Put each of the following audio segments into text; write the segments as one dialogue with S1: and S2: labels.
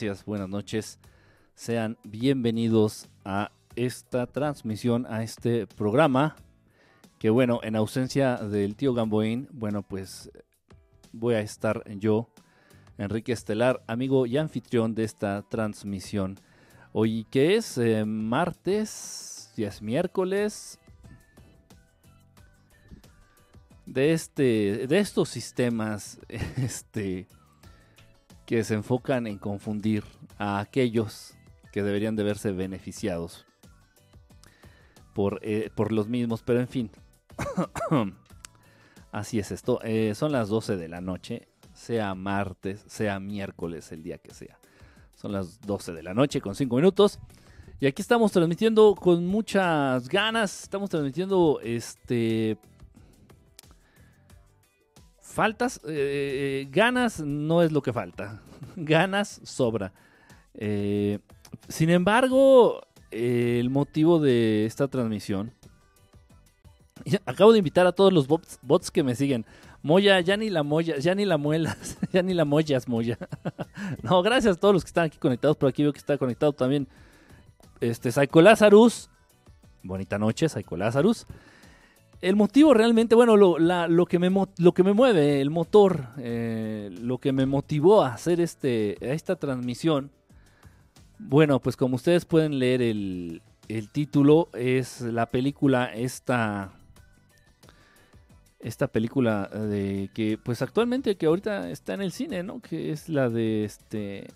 S1: Gracias, buenas noches. Sean bienvenidos a esta transmisión, a este programa. Que bueno, en ausencia del tío Gamboín, bueno, pues voy a estar yo, Enrique Estelar, amigo y anfitrión de esta transmisión. Hoy que es eh, martes, ya es miércoles, de este de estos sistemas este que se enfocan en confundir a aquellos que deberían de verse beneficiados por, eh, por los mismos, pero en fin, así es esto. Eh, son las 12 de la noche, sea martes, sea miércoles, el día que sea. Son las 12 de la noche con 5 minutos. Y aquí estamos transmitiendo con muchas ganas. Estamos transmitiendo este faltas, eh, ganas no es lo que falta, ganas sobra. Eh, sin embargo, eh, el motivo de esta transmisión, acabo de invitar a todos los bots, que me siguen. Moya, ya ni la moya, ya ni la muelas, ya ni la mollas, moya. no, gracias a todos los que están aquí conectados, por aquí veo que está conectado también este Psycho Lazarus. Bonita noche, Psycho Lazarus el motivo realmente, bueno, lo, que, me, lo que me mueve, el motor, eh, lo que me motivó a hacer este, esta transmisión, bueno, pues como ustedes pueden leer el, título, es la película esta, esta película de que, pues actualmente que ahorita está en el cine, ¿no? Que es la de este,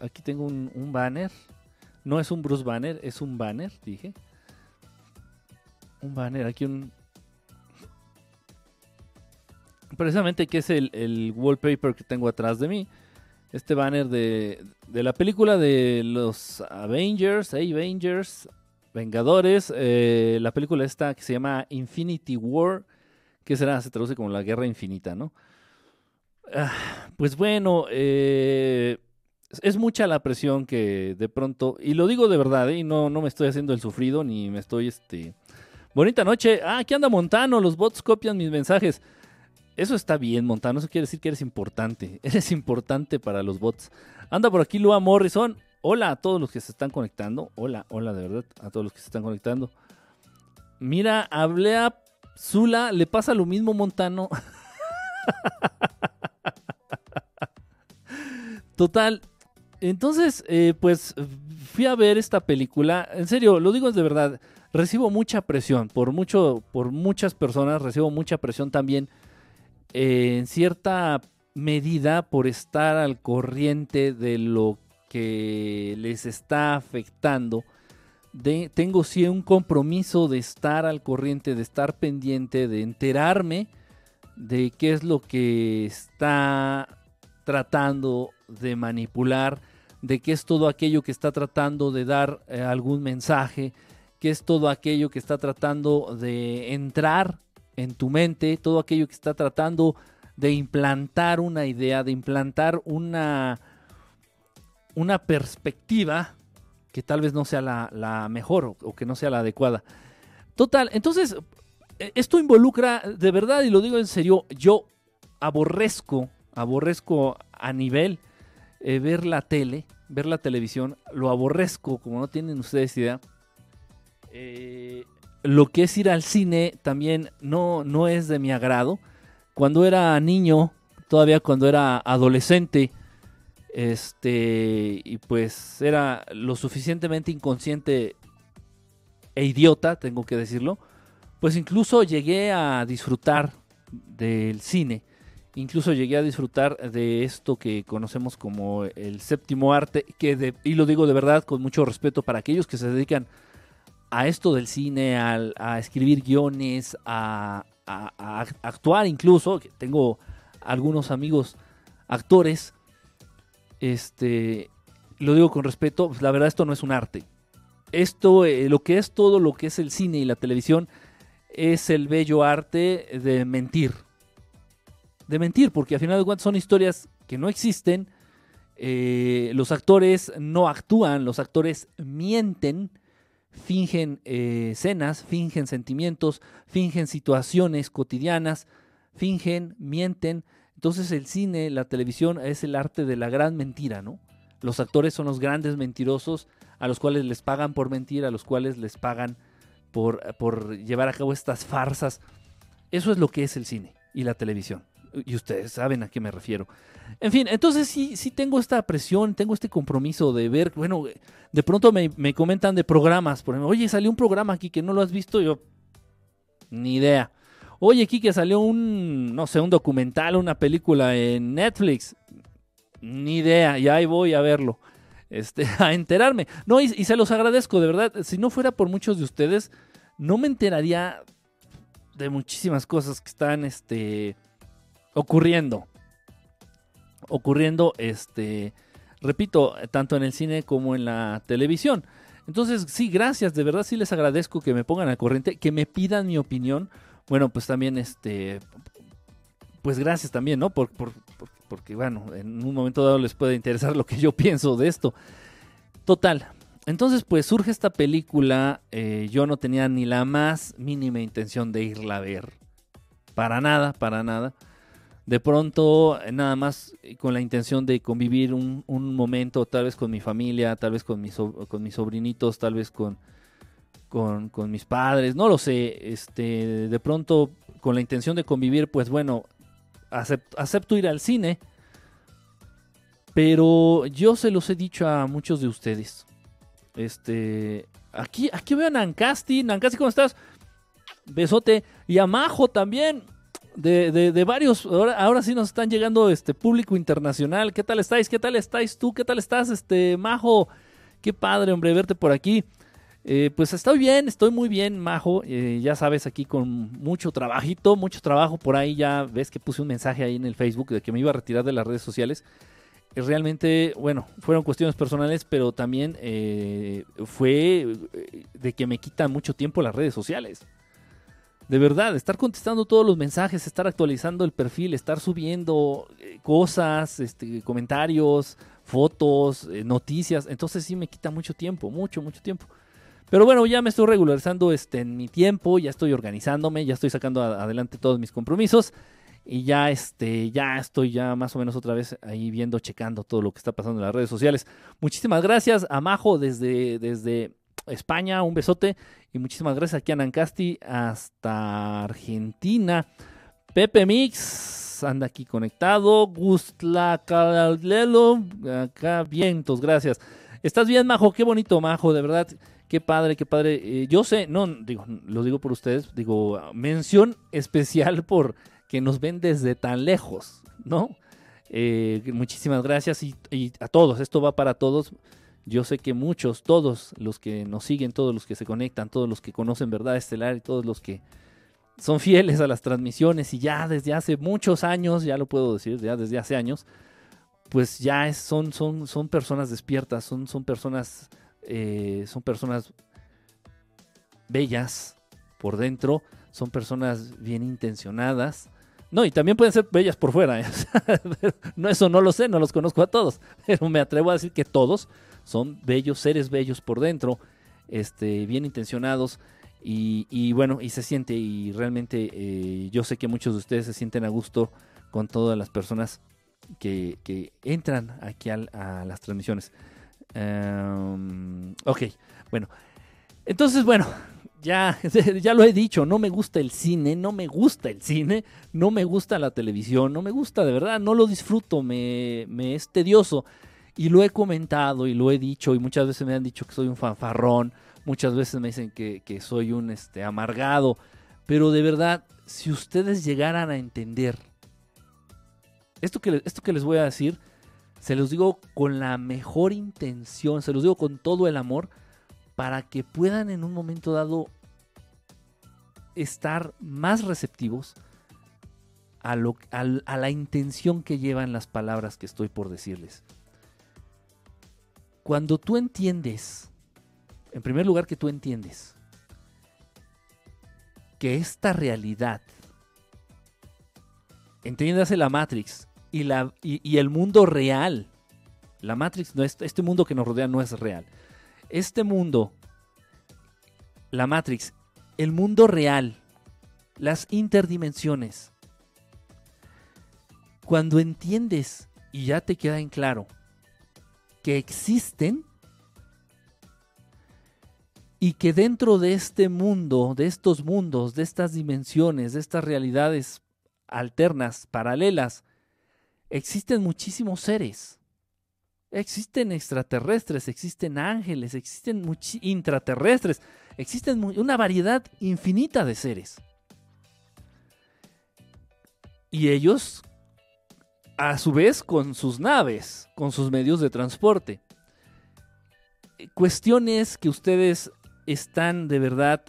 S1: aquí tengo un, un banner, no es un Bruce Banner, es un banner, dije un banner, aquí un... Precisamente que es el, wallpaper que tengo atrás de mí. Este banner de, de la película de los Avengers, Avengers, Vengadores. Eh, la película esta que se llama Infinity War, que será, se traduce como la guerra infinita, ¿no? Ah, pues bueno, eh, es mucha la presión que de pronto, y lo digo de verdad, ¿eh? y no, no me estoy haciendo el sufrido, ni me estoy este, Bonita noche. Ah, aquí anda Montano. Los bots copian mis mensajes. Eso está bien, Montano. Eso quiere decir que eres importante. Eres importante para los bots. Anda por aquí Lua Morrison. Hola a todos los que se están conectando. Hola, hola de verdad a todos los que se están conectando. Mira, hablé a Zula. Le pasa lo mismo, Montano. Total. Entonces, eh, pues fui a ver esta película. En serio, lo digo de verdad recibo mucha presión por, mucho, por muchas personas, recibo mucha presión también eh, en cierta medida por estar al corriente de lo que les está afectando. tengo sí un compromiso de estar al corriente, de estar pendiente, de enterarme de qué es lo que está tratando de manipular, de qué es todo aquello que está tratando de dar eh, algún mensaje, que es todo aquello que está tratando de entrar en tu mente, todo aquello que está tratando de implantar una idea, de implantar una, una perspectiva que tal vez no sea la, mejor o, que no sea la adecuada. Total, entonces, e, esto involucra, de verdad, y lo digo en serio, yo aborrezco, aborrezco a nivel eh, ver la tele, ver la televisión, lo aborrezco, como no tienen ustedes idea eh, lo que es ir al cine también no, no es de mi agrado. Cuando era niño, todavía cuando era adolescente, este, y pues era lo suficientemente inconsciente e idiota, tengo que decirlo, pues incluso llegué a disfrutar del cine, incluso llegué a disfrutar de esto que conocemos como el séptimo arte, y lo digo de verdad con mucho respeto para aquellos que se dedican a esto del cine, a escribir guiones, a, actuar incluso, tengo algunos amigos actores, este, lo digo con respeto, pues la verdad esto no es un arte. Esto, eh, lo que es todo lo que es el cine y la televisión, es el bello arte de mentir. De mentir, porque al final de cuentas son historias que no existen. Eh, los actores no actúan, los actores mienten fingen eh, escenas, fingen sentimientos, fingen situaciones cotidianas, fingen, mienten. Entonces el cine, la televisión es el arte de la gran mentira, ¿no? Los actores son los grandes mentirosos a los cuales les pagan por mentir, a los cuales les pagan por, por llevar a cabo estas farsas. Eso es lo que es el cine y la televisión. Y ustedes saben a qué me refiero. En fin, entonces sí, sí tengo esta presión, tengo este compromiso de ver, bueno, de pronto me, me comentan de programas, por ejemplo, oye, salió un programa aquí que no lo has visto, yo, ni idea. Oye, que salió un, no sé, un documental, una película en Netflix, ni idea, y ahí voy a verlo, este, a enterarme. No, y, y se los agradezco, de verdad, si no fuera por muchos de ustedes, no me enteraría de muchísimas cosas que están, este, ocurriendo. Ocurriendo, este, repito, tanto en el cine como en la televisión. Entonces, sí, gracias, de verdad sí les agradezco que me pongan al corriente, que me pidan mi opinión. Bueno, pues también, este, pues gracias también, ¿no? Por, por, porque, bueno, en un momento dado les puede interesar lo que yo pienso de esto. Total. Entonces, pues surge esta película. Eh, yo no tenía ni la más mínima intención de irla a ver. Para nada, para nada de pronto nada más con la intención de convivir un, momento tal vez con mi familia, tal vez con mis, con mis sobrinitos, tal vez con, con, mis padres, no lo sé, este, de pronto con la intención de convivir, pues bueno, acepto, ir al cine, pero yo se los he dicho a muchos de ustedes. Este, aquí, aquí veo a Nancasti, Nancasti, ¿cómo estás? Besote. Y a Majo también de, de, varios, ahora, ahora, sí nos están llegando este público internacional. ¿Qué tal estáis? ¿Qué tal estáis tú? ¿Qué tal estás, este Majo? Qué padre, hombre, verte por aquí. Eh, pues estoy bien, estoy muy bien, Majo. Eh, ya sabes, aquí con mucho trabajito, mucho trabajo por ahí. Ya ves que puse un mensaje ahí en el Facebook de que me iba a retirar de las redes sociales. Eh, realmente, bueno, fueron cuestiones personales, pero también fue de que me quitan mucho tiempo las redes sociales. De verdad, estar contestando todos los mensajes, estar actualizando el perfil, estar subiendo eh, cosas, este, comentarios, fotos, eh, noticias. Entonces sí me quita mucho tiempo, mucho, mucho tiempo. Pero bueno, ya me estoy regularizando este, en mi tiempo, ya estoy organizándome, ya estoy sacando adelante todos mis compromisos y ya este ya estoy ya más o menos otra vez ahí viendo checando todo lo que está pasando en las redes sociales. Muchísimas gracias a Majo desde desde España, un besote y muchísimas gracias aquí a Nancasti hasta Argentina. Pepe Mix anda aquí conectado. Gustla Calelo, acá vientos, gracias. ¿Estás bien, Majo? Qué bonito, Majo, de verdad. Qué padre, qué padre. Eh, yo sé, no, digo, lo digo por ustedes, digo, mención especial por que nos ven desde tan lejos, ¿no? Eh, muchísimas gracias y a todos, esto va para todos. Yo sé que muchos, todos los que nos siguen, todos los que se conectan, todos los que conocen Verdad Estelar y todos los que son fieles a las transmisiones y ya desde hace muchos años, ya lo puedo decir, ya desde hace años, pues ya son, son, son personas despiertas, son, son personas, eh, son personas bellas por dentro, son personas bien intencionadas. No, y también pueden ser bellas por fuera. ¿eh? no, eso no lo sé, no los conozco a todos, pero me atrevo a decir que todos son bellos, seres bellos por dentro, este, bien intencionados. Y, bueno, y se siente, y realmente eh, yo sé que muchos de ustedes se sienten a gusto con todas las personas que, entran aquí a, las transmisiones. Em, ok, bueno. Entonces, bueno, ya, ya lo he dicho, no me gusta el cine, no me gusta el cine, no me gusta la televisión, no me gusta de verdad, no lo disfruto, me, es tedioso. Y lo he comentado y lo he dicho y muchas veces me han dicho que soy un fanfarrón, muchas veces me dicen que, soy un este, amargado, pero de verdad, si ustedes llegaran a entender esto que, esto que les voy a decir, se los digo con la mejor intención, se los digo con todo el amor, para que puedan en un momento dado estar más receptivos a, lo, a la intención que llevan las palabras que estoy por decirles. Cuando tú entiendes, en primer lugar que tú entiendes, que esta realidad, entiéndase la Matrix y, la, y, el mundo real, la Matrix, no es, este mundo que nos rodea no es real. Este mundo, la Matrix, el mundo real, las interdimensiones, cuando entiendes y ya te queda en claro que existen y que dentro de este mundo, de estos mundos, de estas dimensiones, de estas realidades alternas, paralelas, existen muchísimos seres. Existen extraterrestres, existen ángeles, existen intraterrestres, existen una variedad infinita de seres. Y ellos, a su vez, con sus naves, con sus medios de transporte. Cuestiones que ustedes están de verdad...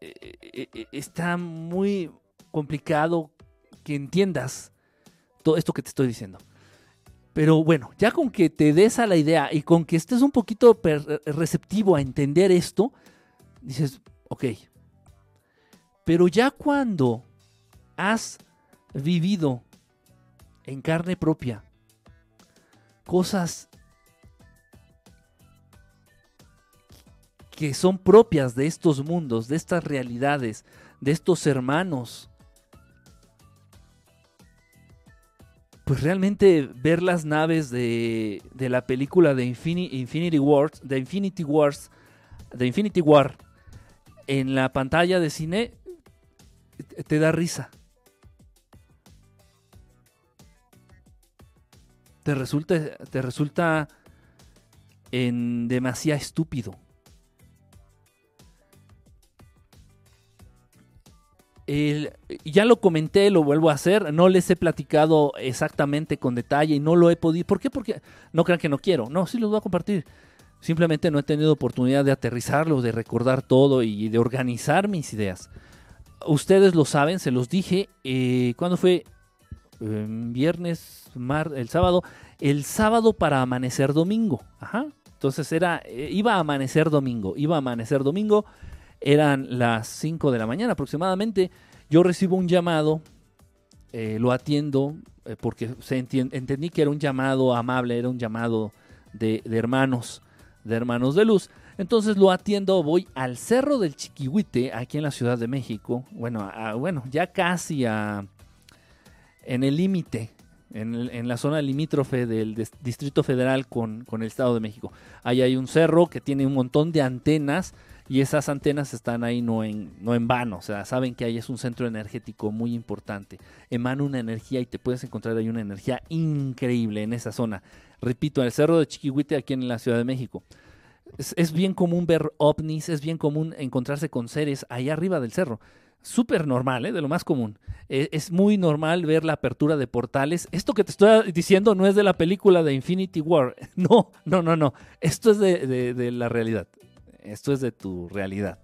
S1: Eh, eh, eh, está muy complicado que entiendas todo esto que te estoy diciendo. Pero bueno, ya con que te des a la idea y con que estés un poquito receptivo a entender esto, dices, ok. Pero ya cuando has vivido en carne propia cosas que son propias de estos mundos, de estas realidades, de estos hermanos, pues realmente ver las naves de, la película de Infinity Wars, de Infinity Wars, de Infinity War en la pantalla de cine te da risa. te resulta, te resulta en demasiado estúpido. Ya lo comenté, lo vuelvo a hacer, no les he platicado exactamente con detalle y no lo he podido. ¿Por qué? Porque no crean que no quiero. No, sí los voy a compartir. Simplemente no he tenido oportunidad de aterrizarlo, de recordar todo y de organizar mis ideas. Ustedes lo saben, se los dije. Eh, ¿Cuándo fue? viernes, mar, el sábado, el sábado para amanecer domingo. Ajá. Entonces era, eh, iba a amanecer domingo, iba a amanecer domingo, eran las 5 de la mañana aproximadamente. Yo recibo un llamado, eh, lo atiendo eh, porque entendí que era un llamado amable, era un llamado de, hermanos, de hermanos de luz. Entonces lo atiendo, voy al Cerro del Chiquihuite, aquí en la Ciudad de México. Bueno, bueno ya casi a, en el límite, en, la zona limítrofe del Distrito Federal con, el Estado de México. Ahí hay un cerro que tiene un montón de antenas y esas antenas están ahí no en, no en vano, o sea, saben que ahí es un centro energético muy importante. Emana una energía y te puedes encontrar ahí una energía increíble en esa zona. Repito, en el cerro de Chiquihuite aquí en la Ciudad de México. Es, bien común ver ovnis, es bien común encontrarse con seres ahí arriba del cerro súper normal, ¿eh? de lo más común. E, es muy normal ver la apertura de portales. Esto que te estoy diciendo no es de la película de Infinity War. No, no, no, no. Esto es de la realidad. Esto es de tu realidad.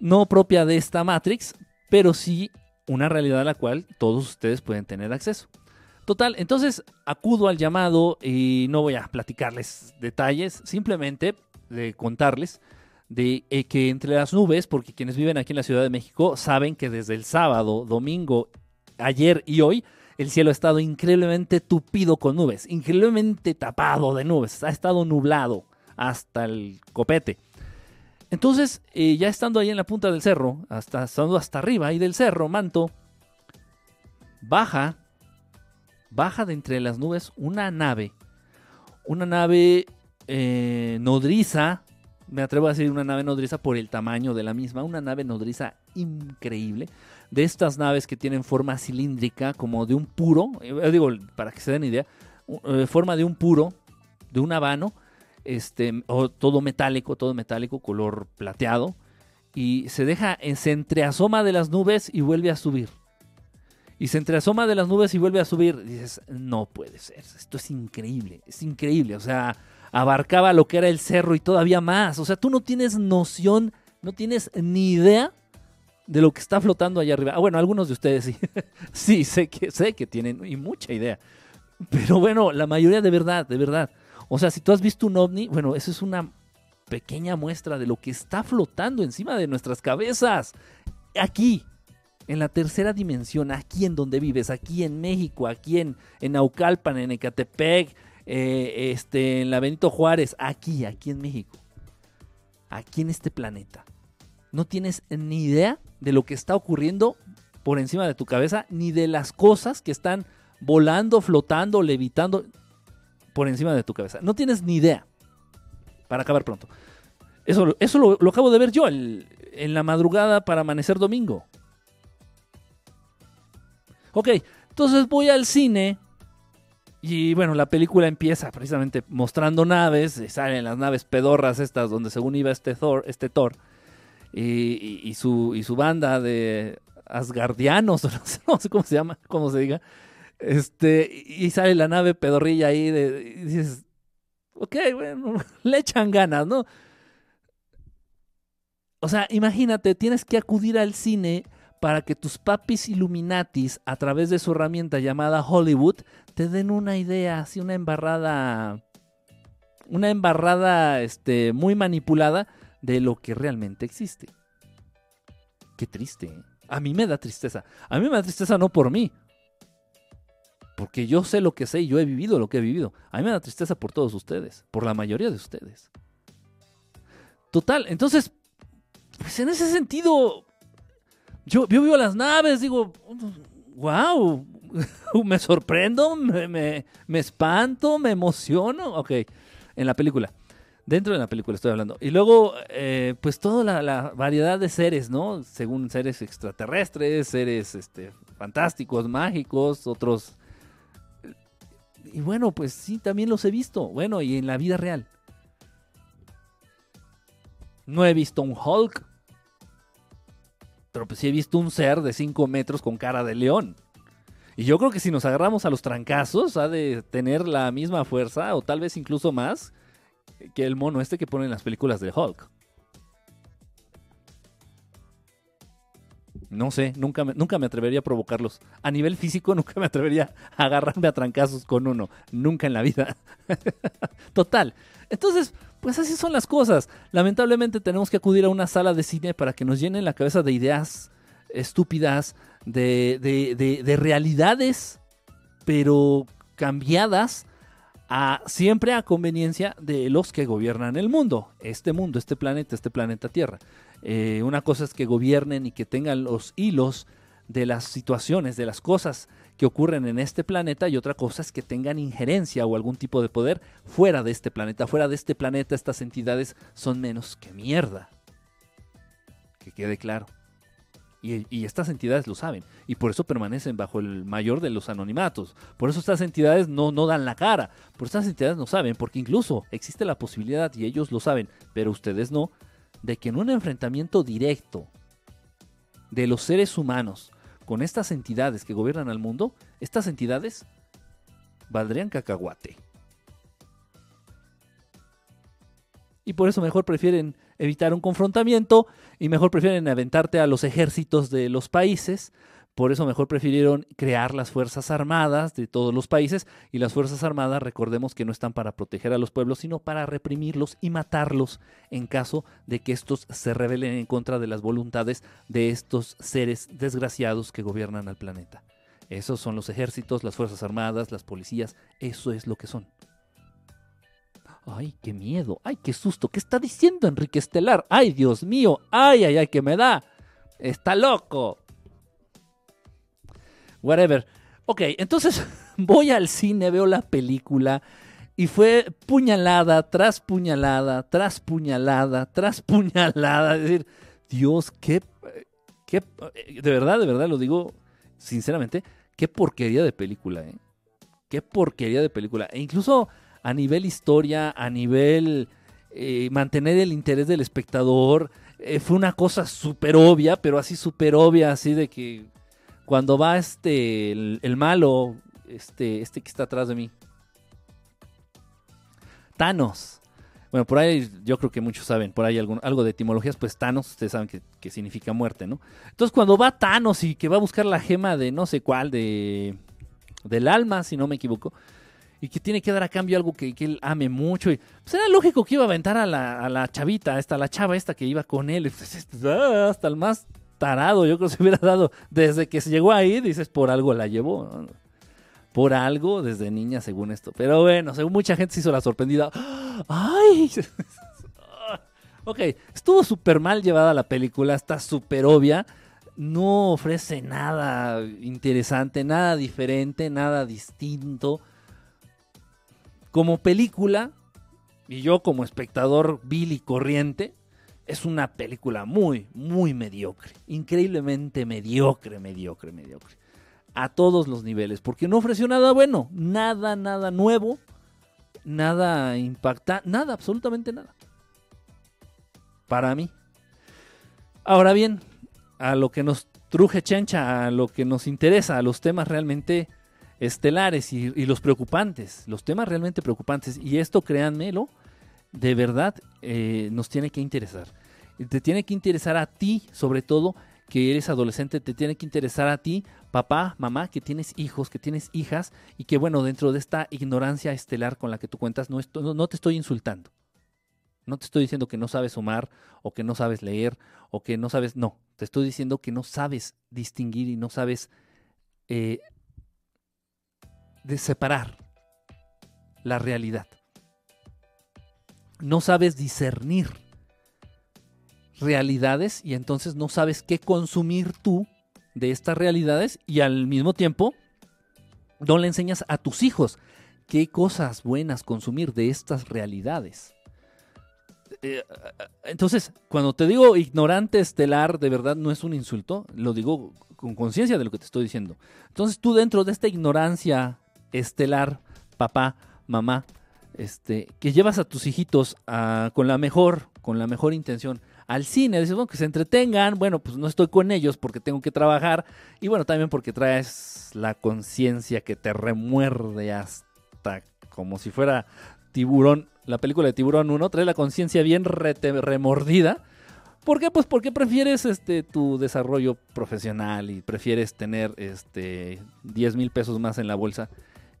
S1: No propia de esta Matrix, pero sí una realidad a la cual todos ustedes pueden tener acceso. Total, entonces acudo al llamado y no voy a platicarles detalles, simplemente de contarles de eh, que entre las nubes, porque quienes viven aquí en la Ciudad de México saben que desde el sábado, domingo, ayer y hoy, el cielo ha estado increíblemente tupido con nubes, increíblemente tapado de nubes, ha estado nublado hasta el copete. Entonces, eh, ya estando ahí en la punta del cerro, hasta, estando hasta arriba ahí del cerro, manto, baja, baja de entre las nubes una nave, una nave eh, nodriza, me atrevo a decir una nave nodriza por el tamaño de la misma, una nave nodriza increíble, de estas naves que tienen forma cilíndrica, como de un puro, eh, digo, para que se den idea, forma de un puro, de un habano, este, o todo metálico, todo metálico, color plateado, y se deja, eh, se entreasoma de las nubes y vuelve a subir. Y se entreasoma de las nubes y vuelve a subir. dices, no puede ser, esto es increíble, es increíble, o sea, abarcaba lo que era el cerro y todavía más. O sea, tú no tienes noción, no tienes ni idea de lo que está flotando allá arriba. Ah, bueno, algunos de ustedes sí. sí, sé que, sé que tienen y mucha idea. Pero bueno, la mayoría de verdad, de verdad. O sea, si tú has visto un ovni, bueno, eso es una pequeña muestra de lo que está flotando encima de nuestras cabezas. Aquí, en la tercera dimensión, aquí en donde vives, aquí en México, aquí en, en Naucalpan, en Ecatepec, eh, este, en la Benito Juárez, aquí, aquí en México, aquí en este planeta. No tienes ni idea de lo que está ocurriendo por encima de tu cabeza, ni de las cosas que están volando, flotando, levitando por encima de tu cabeza. No tienes ni idea. Para acabar pronto. Eso, eso lo, acabo de ver yo en la madrugada para amanecer domingo. Ok, entonces voy al cine y bueno, la película empieza precisamente mostrando naves, salen las naves pedorras estas donde según iba este Thor, este Thor y, su, y su banda de asgardianos, no sé, cómo se llama, cómo se diga, este, y sale la nave pedorrilla ahí de, y dices, ok, bueno, le echan ganas, ¿no? O sea, imagínate, tienes que acudir al cine para que tus papis Illuminatis, a través de su herramienta llamada Hollywood, te den una idea, así una embarrada, una embarrada este, muy manipulada de lo que realmente existe. Qué triste. ¿eh? A mí me da tristeza. A mí me da tristeza no por mí. Porque yo sé lo que sé y yo he vivido lo que he vivido. A mí me da tristeza por todos ustedes. Por la mayoría de ustedes. Total. Entonces, pues en ese sentido, yo, yo veo las naves, digo, wow, me sorprendo, me, espanto, me emociono. Ok, en la película. Dentro de la película estoy hablando. Y luego, eh, pues toda la, variedad de seres, ¿no? Según seres extraterrestres, seres este, fantásticos, mágicos, otros... Y bueno, pues sí, también los he visto. Bueno, y en la vida real. No he visto un Hulk, pero pues sí he visto un ser de 5 metros con cara de león. Y yo creo que si nos agarramos a los trancazos, ha de tener la misma fuerza, o tal vez incluso más, que el mono este que ponen en las películas de Hulk. No sé, nunca me, nunca me atrevería a provocarlos. A nivel físico, nunca me atrevería a agarrarme a trancazos con uno. Nunca en la vida. Total. Entonces, pues así son las cosas. Lamentablemente tenemos que acudir a una sala de cine para que nos llenen la cabeza de ideas estúpidas, de, de, realidades, pero cambiadas a, siempre a conveniencia de los que gobiernan el mundo, este mundo, este planeta, este planeta Tierra. Eh, una cosa es que gobiernen y que tengan los hilos de las situaciones, de las cosas que ocurren en este planeta y otra cosa es que tengan injerencia o algún tipo de poder fuera de este planeta. Fuera de este planeta estas entidades son menos que mierda. Que quede claro. Y, estas entidades lo saben. Y por eso permanecen bajo el mayor de los anonimatos. Por eso estas entidades no, no dan la cara. Por estas entidades no saben. Porque incluso existe la posibilidad, y ellos lo saben, pero ustedes no, de que en un enfrentamiento directo de los seres humanos con estas entidades que gobiernan al mundo, estas entidades valdrían cacahuate. Y por eso mejor prefieren evitar un confrontamiento y mejor prefieren aventarte a los ejércitos de los países por eso mejor prefirieron crear las Fuerzas Armadas de todos los países y las Fuerzas Armadas recordemos que no están para proteger a los pueblos, sino para reprimirlos y matarlos en caso de que estos se rebelen en contra de las voluntades de estos seres desgraciados que gobiernan al planeta. Esos son los ejércitos, las Fuerzas Armadas, las policías, eso es lo que son. Ay, qué miedo, ay, qué susto, ¿qué está diciendo Enrique Estelar? Ay, Dios mío, ay, ay, ay, que me da. Está loco whatever. Ok, entonces voy al cine, veo la película y fue puñalada tras puñalada, tras puñalada, tras puñalada. Es decir, Dios, qué, qué, de verdad, de verdad lo digo sinceramente, qué porquería de película, ¿eh? Qué porquería de película. E incluso a nivel historia, a nivel eh, mantener el interés del espectador, eh, fue una cosa súper obvia, pero así súper obvia, así de que cuando va este, el, malo, este, este que está atrás de mí. Thanos. Bueno, por ahí yo creo que muchos saben, por ahí algo de etimologías, pues Thanos, ustedes saben que, significa muerte, ¿no? Entonces cuando va Thanos y que va a buscar la gema de no sé cuál, de del alma, si no me equivoco, y que tiene que dar a cambio algo que, él ame mucho, y pues era lógico que iba a aventar a la, a la chavita, esta, la chava esta que iba con él, hasta el más tarado, yo creo que se hubiera dado desde que se llegó ahí, dices, por algo la llevó. Por algo desde niña, según esto. Pero bueno, según mucha gente se hizo la sorprendida. ¡Ay! ok, estuvo súper mal llevada la película, está súper obvia. no ofrece nada interesante, nada diferente, nada distinto. Como película, y yo como espectador vil y corriente, es una película muy, muy mediocre. Increíblemente mediocre, mediocre, mediocre. A todos los niveles, porque no ofreció nada bueno, nada, nada nuevo, nada impactante, nada, absolutamente nada. Para mí. Ahora bien, a lo que nos truje chencha, a lo que nos interesa, a los temas realmente estelares y, los preocupantes, los temas realmente preocupantes. Y esto, créanmelo, de verdad eh, nos tiene que interesar. Te tiene que interesar a ti, sobre todo, que eres adolescente, te tiene que interesar a ti, papá, mamá, que tienes hijos, que tienes hijas, y que bueno, dentro de esta ignorancia estelar con la que tú cuentas, no, no te estoy insultando. No te estoy diciendo que no sabes sumar o que no sabes leer o que no sabes, no, te estoy diciendo que no sabes distinguir y no sabes eh, de separar la realidad. No sabes discernir realidades y entonces no sabes qué consumir tú de estas realidades y al mismo tiempo no le enseñas a tus hijos qué cosas buenas consumir de estas realidades. Eh, entonces, cuando te digo ignorante estelar, de verdad no es un insulto, lo digo con conciencia de lo que te estoy diciendo. Entonces, tú dentro de esta ignorancia estelar, papá, mamá, este, que llevas a tus hijitos con la mejor, con la mejor intención al cine, dices, bueno, que se entretengan, bueno, pues no estoy con ellos porque tengo que trabajar y bueno, también porque traes la conciencia que te remuerde hasta como si fuera tiburón la película de Tiburón 1, trae la conciencia bien remordida. ¿Por qué? Pues porque prefieres este, tu desarrollo profesional y prefieres tener este, 10 mil pesos más en la bolsa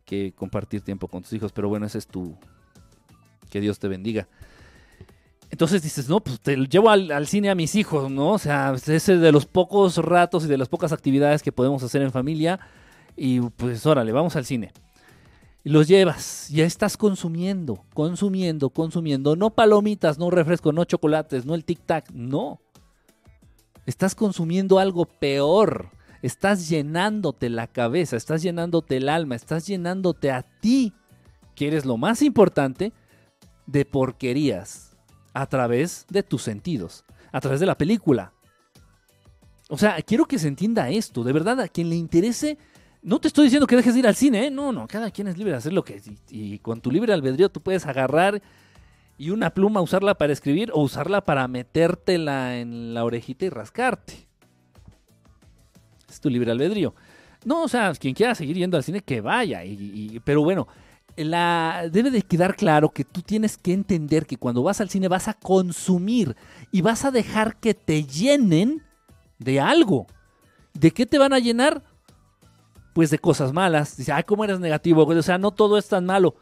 S1: que compartir tiempo con tus hijos. Pero bueno, ese es tu... Que Dios te bendiga. Entonces dices, no, pues te llevo al, al, cine a mis hijos, ¿no? O sea, es de los pocos ratos y de las pocas actividades que podemos hacer en familia. Y pues órale, vamos al cine y los llevas, ya estás consumiendo, consumiendo, consumiendo, no palomitas, no refresco, no chocolates, no el tic-tac, no. Estás consumiendo algo peor. Estás llenándote la cabeza, estás llenándote el alma, estás llenándote a ti, que eres lo más importante, de porquerías a través de tus sentidos, a través de la película. O sea, quiero que se entienda esto, de verdad, a quien le interese no te estoy diciendo que dejes de ir al cine, ¿eh? No, no, cada quien es libre de hacer lo que... Y, con tu libre albedrío tú puedes agarrar y una pluma usarla para escribir o usarla para metértela en la orejita y rascarte. Es tu libre albedrío. No, o sea, quien quiera seguir yendo al cine, que vaya. pero bueno, la, debe de quedar claro que tú tienes que entender que cuando vas al cine vas a consumir y vas a dejar que te llenen de algo. ¿De qué te van a llenar? pues de cosas malas. Dice, ay, ¿cómo eres negativo? O sea, no todo es tan malo.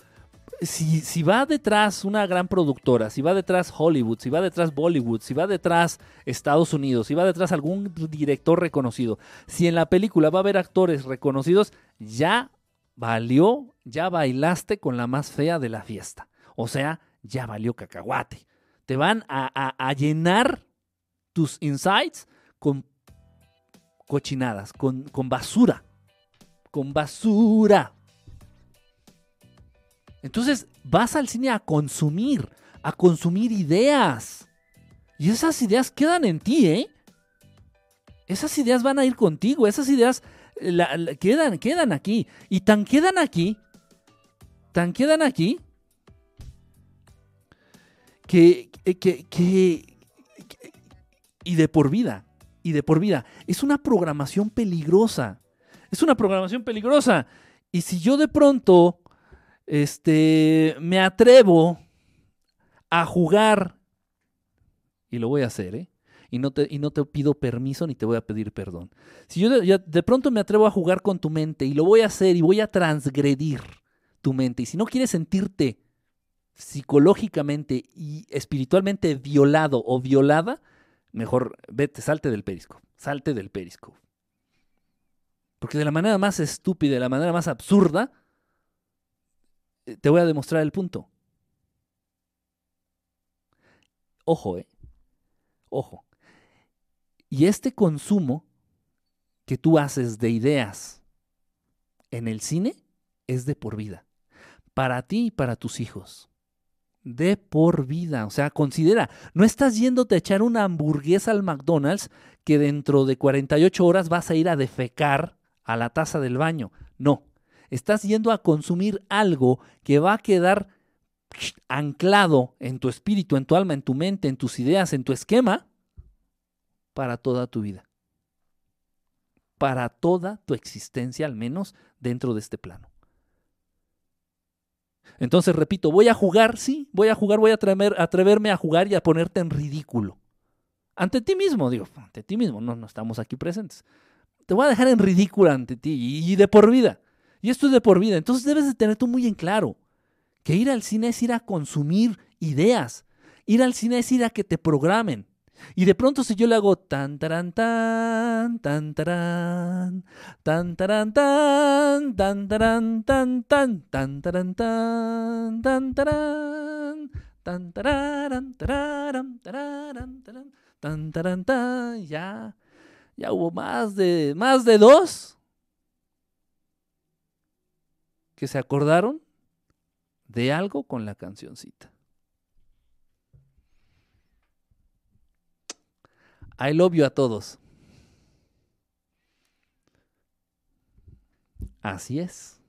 S1: Si, va detrás una gran productora, si va detrás Hollywood, si va detrás Bollywood, si va detrás Estados Unidos, si va detrás algún director reconocido, si en la película va a haber actores reconocidos, ya valió, ya bailaste con la más fea de la fiesta. O sea, ya valió cacahuate. Te van a, llenar tus insights con cochinadas, con basura con basura. Entonces vas al cine a consumir, a consumir ideas. Y esas ideas quedan en ti, ¿eh? Esas ideas van a ir contigo, esas ideas quedan, quedan aquí. Y tan quedan aquí, tan quedan aquí, que, que, que, y de por vida, y de por vida. Es una programación peligrosa es una programación peligrosa. Y si yo de pronto este, me atrevo a jugar, y lo voy a hacer, ¿eh? Y no, te, y no te pido permiso ni te voy a pedir perdón. Si yo de, de pronto me atrevo a jugar con tu mente y lo voy a hacer y voy a transgredir tu mente, y si no quieres sentirte psicológicamente y espiritualmente violado o violada, mejor vete, salte del perisco, salte del perisco. Porque de la manera más estúpida, de la manera más absurda, te voy a demostrar el punto. Ojo, ¿eh? Ojo. Y este consumo que tú haces de ideas en el cine es de por vida. Para ti y para tus hijos. De por vida. O sea, considera, no estás yéndote a echar una hamburguesa al McDonald's que dentro de 48 horas vas a ir a defecar a la taza del baño. No, estás yendo a consumir algo que va a quedar anclado en tu espíritu, en tu alma, en tu mente, en tus ideas, en tu esquema, para toda tu vida. Para toda tu existencia, al menos dentro de este plano. Entonces, repito, voy a jugar, sí, voy a jugar, voy a atreverme a jugar y a ponerte en ridículo. Ante ti mismo, digo, ante ti mismo, no, no estamos aquí presentes. Te voy a dejar en ridículo ante ti y, de por vida. Y esto es de por vida. Entonces debes de tener tú muy en claro que ir al cine es ir a consumir ideas. Ir al cine es ir a que te programen. Y de pronto si yo le hago tan taran tan tan taran tan taran tan tan taran tan tan tan taran tan tan taran tan tararan tararan tararan tan taran tan ya ya hubo más de más de dos que se acordaron de algo con la cancioncita. I love you a todos. Así es.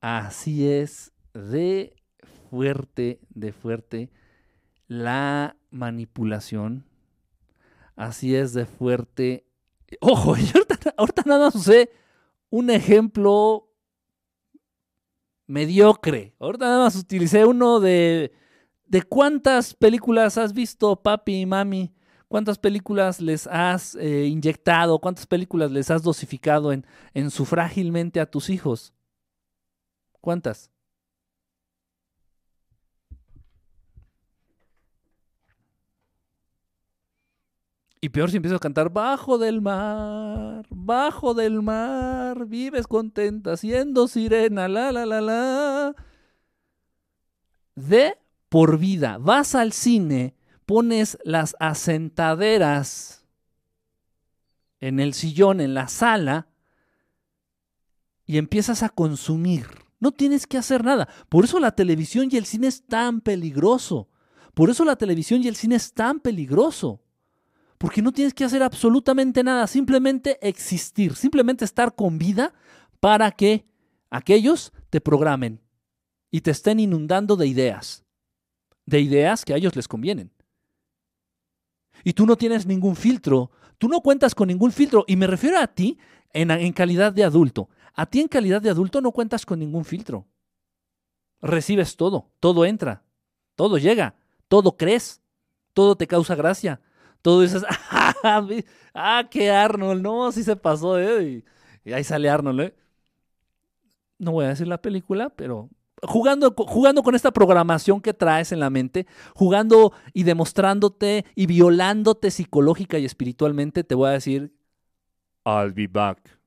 S1: Así es de fuerte, de fuerte la manipulación. Así es de fuerte. Ojo, ahorita, ahorita nada más usé un ejemplo mediocre. Ahorita nada más utilicé uno de, de cuántas películas has visto, papi y mami. ¿Cuántas películas les has eh, inyectado? ¿Cuántas películas les has dosificado en, en su frágilmente a tus hijos? ¿Cuántas? Y peor si empiezo a cantar bajo del mar, bajo del mar, vives contenta siendo sirena, la la la la. De por vida, vas al cine, pones las asentaderas en el sillón, en la sala, y empiezas a consumir. No tienes que hacer nada. Por eso la televisión y el cine es tan peligroso. Por eso la televisión y el cine es tan peligroso. Porque no tienes que hacer absolutamente nada, simplemente existir, simplemente estar con vida para que aquellos te programen y te estén inundando de ideas, de ideas que a ellos les convienen. Y tú no tienes ningún filtro, tú no cuentas con ningún filtro, y me refiero a ti en, en calidad de adulto. A ti en calidad de adulto no cuentas con ningún filtro. Recibes todo, todo entra, todo llega, todo crees, todo te causa gracia, todo dices, ah, qué Arnold, no, sí se pasó, ¿eh? Y, ahí sale Arnold, ¿eh? No voy a decir la película, pero jugando, jugando con esta programación que traes en la mente, jugando y demostrándote y violándote psicológica y espiritualmente, te voy a decir, I'll be back.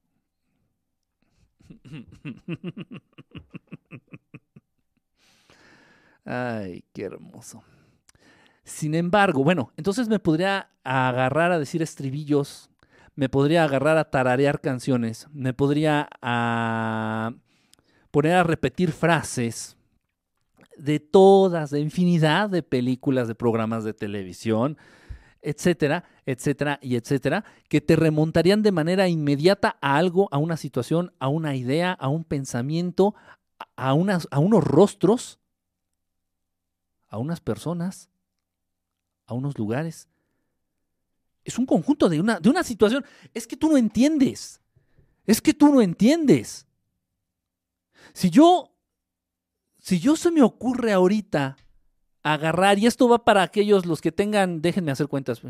S1: Ay, qué hermoso. Sin embargo, bueno, entonces me podría agarrar a decir estribillos, me podría agarrar a tararear canciones, me podría a poner a repetir frases de todas, de infinidad de películas, de programas de televisión, etcétera, etcétera y etcétera, que te remontarían de manera inmediata a algo, a una situación, a una idea, a un pensamiento, a, unas, a unos rostros, a unas personas, a unos lugares. Es un conjunto de una, de una situación. Es que tú no entiendes. Es que tú no entiendes. Si yo, si yo se me ocurre ahorita agarrar, y esto va para aquellos los que tengan, déjenme hacer cuentas.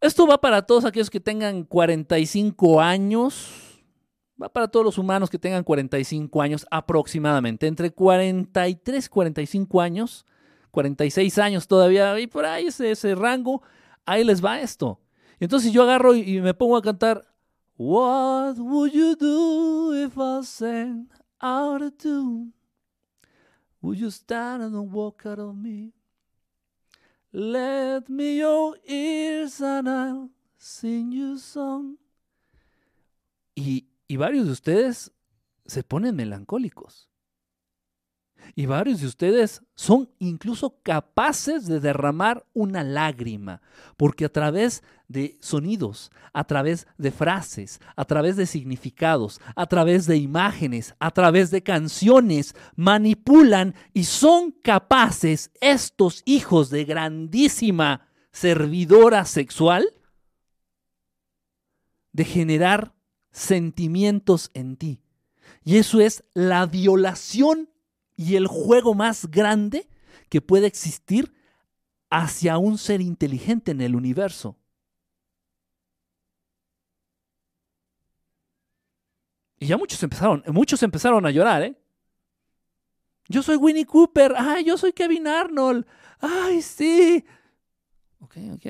S1: Esto va para todos aquellos que tengan 45 años. Va para todos los humanos que tengan 45 años aproximadamente. Entre 43 y 45 años 46 años todavía, y por ahí ese, rango, ahí les va esto. Entonces yo agarro y, me pongo a cantar, What would you do if I sang out of tune? Would you stand and walk out of me? Let me your ears and I'll sing you song. Y, y varios de ustedes se ponen melancólicos. Y varios de ustedes son incluso capaces de derramar una lágrima, porque a través de sonidos, a través de frases, a través de significados, a través de imágenes, a través de canciones, manipulan y son capaces estos hijos de grandísima servidora sexual de generar sentimientos en ti. Y eso es la violación y el juego más grande que puede existir hacia un ser inteligente en el universo. Y ya muchos empezaron, muchos empezaron a llorar, ¿eh? Yo soy Winnie Cooper, ay, yo soy Kevin Arnold, ay, sí. Ok, ok.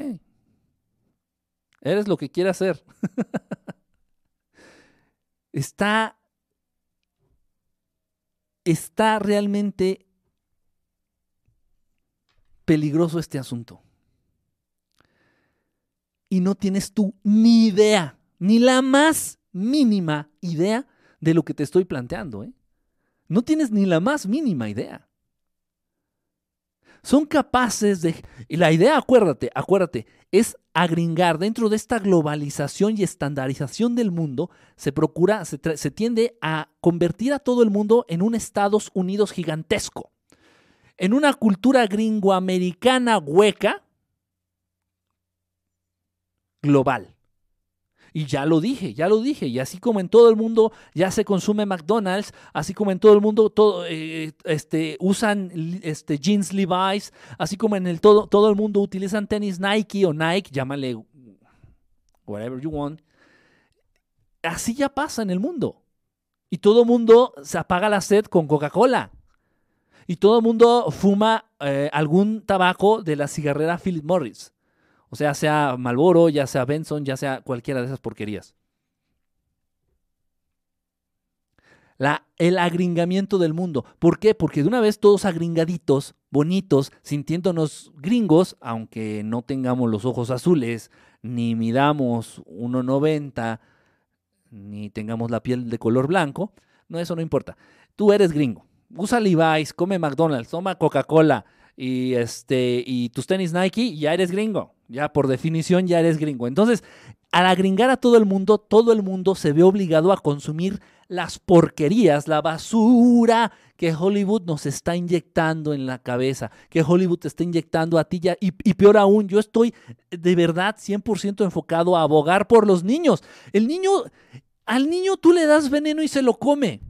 S1: Eres lo que quieras ser. Está está realmente peligroso este asunto. Y no tienes tú ni idea, ni la más mínima idea de lo que te estoy planteando. ¿eh? No tienes ni la más mínima idea. Son capaces de... Y la idea, acuérdate, acuérdate, es agringar dentro de esta globalización y estandarización del mundo, se procura, se, se tiende a convertir a todo el mundo en un Estados Unidos gigantesco, en una cultura gringoamericana hueca global. Y ya lo dije, ya lo dije. Y así como en todo el mundo ya se consume McDonald's, así como en todo el mundo todo, eh, este, usan este, jeans Levi's, así como en el todo, todo el mundo utilizan tenis Nike o Nike, llámale whatever you want. Así ya pasa en el mundo. Y todo el mundo se apaga la sed con Coca-Cola. Y todo el mundo fuma eh, algún tabaco de la cigarrera Philip Morris. Sea, sea Malboro, ya sea Benson, ya sea cualquiera de esas porquerías. El agringamiento del mundo. ¿Por qué? Porque de una vez todos agringaditos, bonitos, sintiéndonos gringos, aunque no tengamos los ojos azules, ni midamos 1,90, ni tengamos la piel de color blanco, no, eso no importa. Tú eres gringo. Usa Levi's, come McDonald's, toma Coca-Cola y, este, y tus tenis Nike, ya eres gringo. Ya por definición ya eres gringo. Entonces, al agringar a todo el mundo, todo el mundo se ve obligado a consumir las porquerías, la basura que Hollywood nos está inyectando en la cabeza, que Hollywood te está inyectando a ti ya, y, y peor aún, yo estoy de verdad 100% enfocado a abogar por los niños. El niño, al niño tú le das veneno y se lo come.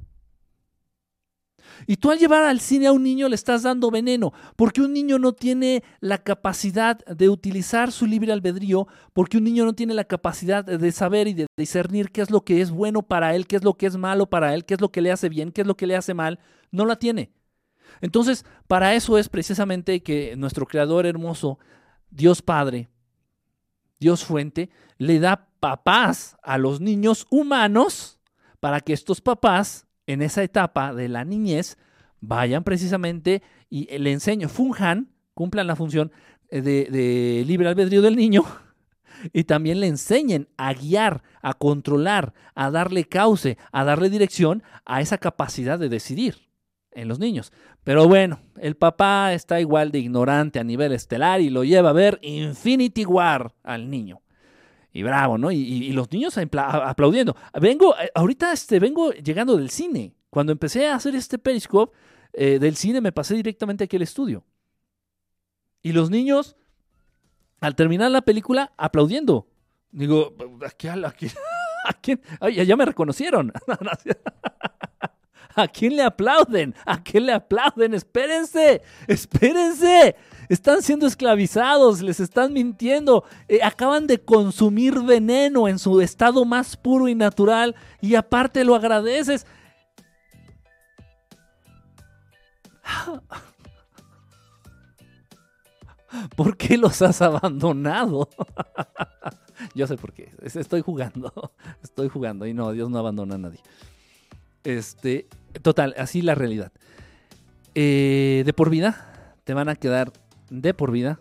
S1: Y tú al llevar al cine a un niño le estás dando veneno, porque un niño no tiene la capacidad de utilizar su libre albedrío, porque un niño no tiene la capacidad de saber y de discernir qué es lo que es bueno para él, qué es lo que es malo para él, qué es lo que le hace bien, qué es lo que le hace mal, no la tiene. Entonces, para eso es precisamente que nuestro Creador hermoso, Dios Padre, Dios Fuente, le da papás a los niños humanos para que estos papás en esa etapa de la niñez vayan precisamente y le enseño, funjan, cumplan la función eh, de, libre albedrío del niño y también le enseñen a guiar, a controlar, a darle cauce, a darle dirección a esa capacidad de decidir en los niños. Pero bueno, el papá está igual de ignorante a nivel estelar y lo lleva a ver Infinity War al niño. Y bravo, ¿no? Y, los niños aplaudiendo. Vengo, eh, ahorita este, vengo llegando del cine. Cuando empecé a hacer este Periscope eh, del cine, me pasé directamente aquí al estudio. Y los niños, al terminar la película, aplaudiendo. Digo, ¿a quién? ¿A quién? ya me reconocieron. ¿A quién le aplauden? ¿A quién le aplauden? Espérense, espérense están siendo esclavizados, les están mintiendo, eh, acaban de consumir veneno en su estado más puro y natural y aparte lo agradeces. ¿Por qué los has abandonado? Yo sé por qué. Estoy jugando. Estoy jugando. Y no, Dios no abandona a nadie. Este, total, así la realidad. Eh, de por vida te van a quedar de por vida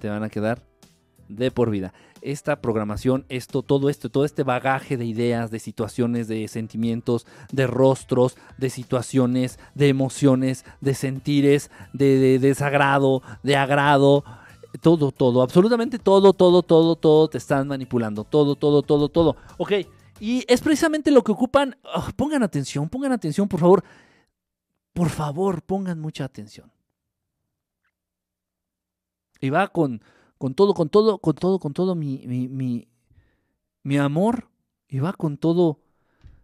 S1: te van a quedar de por vida. Esta programación, esto, todo esto, todo este bagaje de ideas, de situaciones, de sentimientos, de rostros, de situaciones, de emociones, de sentires, de, de desagrado, de agrado, todo, todo, absolutamente todo, todo, todo, todo te están manipulando. Todo, todo, todo, todo. Ok, y es precisamente lo que ocupan. Ah, pongan atención, pongan atención, por favor. Por favor, pongan mucha atención. Y va con, con todo, con todo, con todo, con todo mi, mi, mi, mi amor. Y va con todo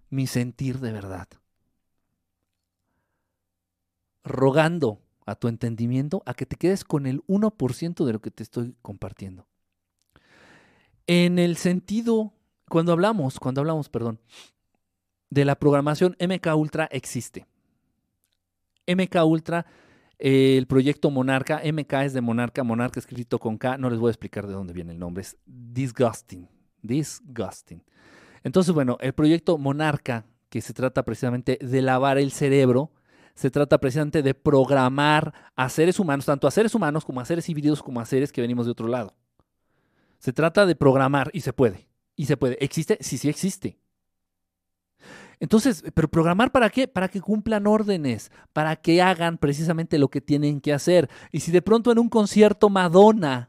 S1: mi sentir de verdad. Rogando a tu entendimiento a que te quedes con el 1% de lo que te estoy compartiendo. En el sentido, cuando hablamos, cuando hablamos, perdón, de la programación MK Ultra existe. MK Ultra, el proyecto Monarca, MK es de Monarca, Monarca escrito con K, no les voy a explicar de dónde viene el nombre, es disgusting, disgusting. Entonces, bueno, el proyecto Monarca, que se trata precisamente de lavar el cerebro, se trata precisamente de programar a seres humanos, tanto a seres humanos como a seres híbridos, como a seres que venimos de otro lado. Se trata de programar y se puede. Y se puede. ¿Existe? Sí, sí existe. Entonces, ¿pero programar para qué? Para que cumplan órdenes, para que hagan precisamente lo que tienen que hacer. Y si de pronto en un concierto Madonna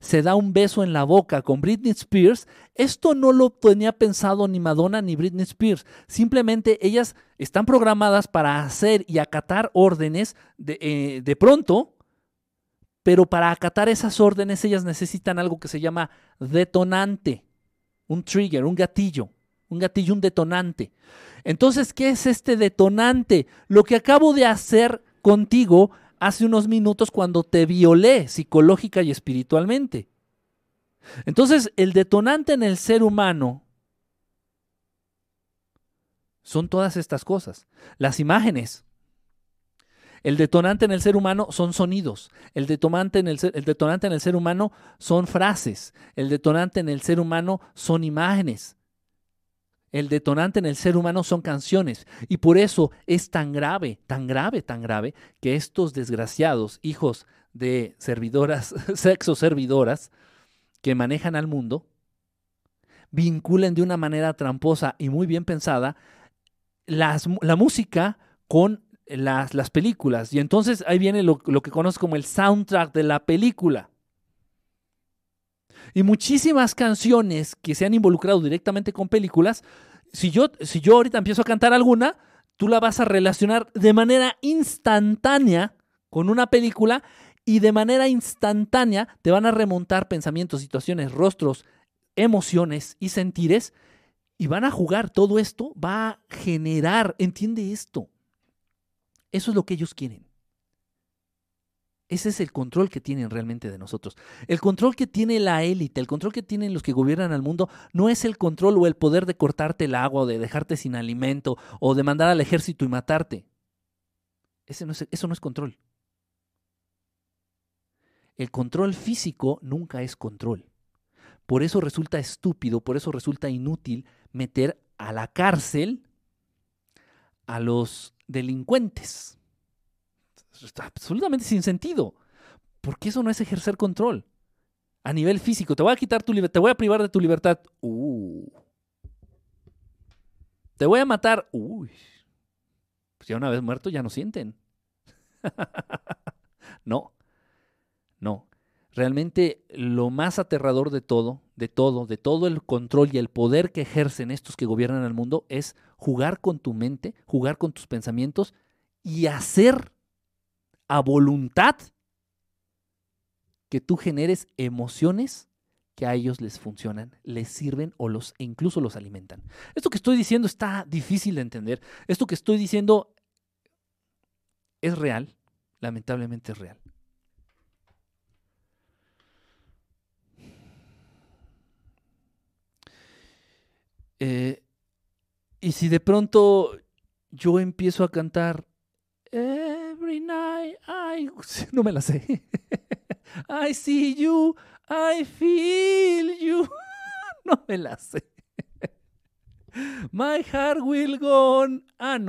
S1: se da un beso en la boca con Britney Spears, esto no lo tenía pensado ni Madonna ni Britney Spears. Simplemente ellas están programadas para hacer y acatar órdenes de, eh, de pronto, pero para acatar esas órdenes ellas necesitan algo que se llama detonante, un trigger, un gatillo, un gatillo, un detonante. Entonces, ¿qué es este detonante? Lo que acabo de hacer contigo hace unos minutos cuando te violé psicológica y espiritualmente. Entonces, el detonante en el ser humano son todas estas cosas. Las imágenes. El detonante en el ser humano son sonidos. El detonante, en el, ser, el detonante en el ser humano son frases. El detonante en el ser humano son imágenes. El detonante en el ser humano son canciones. Y por eso es tan grave, tan grave, tan grave, que estos desgraciados hijos de servidoras, sexo servidoras, que manejan al mundo, vinculen de una manera tramposa y muy bien pensada las, la música con las, las, películas. Y entonces ahí viene lo, lo que conozco como el soundtrack de la película. Y muchísimas canciones que se han involucrado directamente con películas, si yo, si yo ahorita empiezo a cantar alguna, tú la vas a relacionar de manera instantánea con una película y de manera instantánea te van a remontar pensamientos, situaciones, rostros, emociones y sentires y van a jugar. Todo esto va a generar, entiende esto. Eso es lo que ellos quieren. Ese es el control que tienen realmente de nosotros. El control que tiene la élite, el control que tienen los que gobiernan al mundo, no es el control o el poder de cortarte el agua o de dejarte sin alimento o de mandar al ejército y matarte. Ese no es, eso no es control. El control físico nunca es control. Por eso resulta estúpido, por eso resulta inútil meter a la cárcel a los delincuentes absolutamente sin sentido. Porque eso no es ejercer control. A nivel físico, te voy a quitar tu libertad, te voy a privar de tu libertad. Uh. Te voy a matar. Uy. Pues ya una vez muerto ya no sienten. no. No. Realmente lo más aterrador de todo, de todo, de todo el control y el poder que ejercen estos que gobiernan el mundo es jugar con tu mente, jugar con tus pensamientos y hacer a voluntad que tú generes emociones que a ellos les funcionan, les sirven o los incluso los alimentan. Esto que estoy diciendo está difícil de entender. Esto que estoy diciendo es real, lamentablemente es real. Eh, y si de pronto yo empiezo a cantar Every night I... No me la sé. I see you, I feel you. No me la sé. My heart will go on and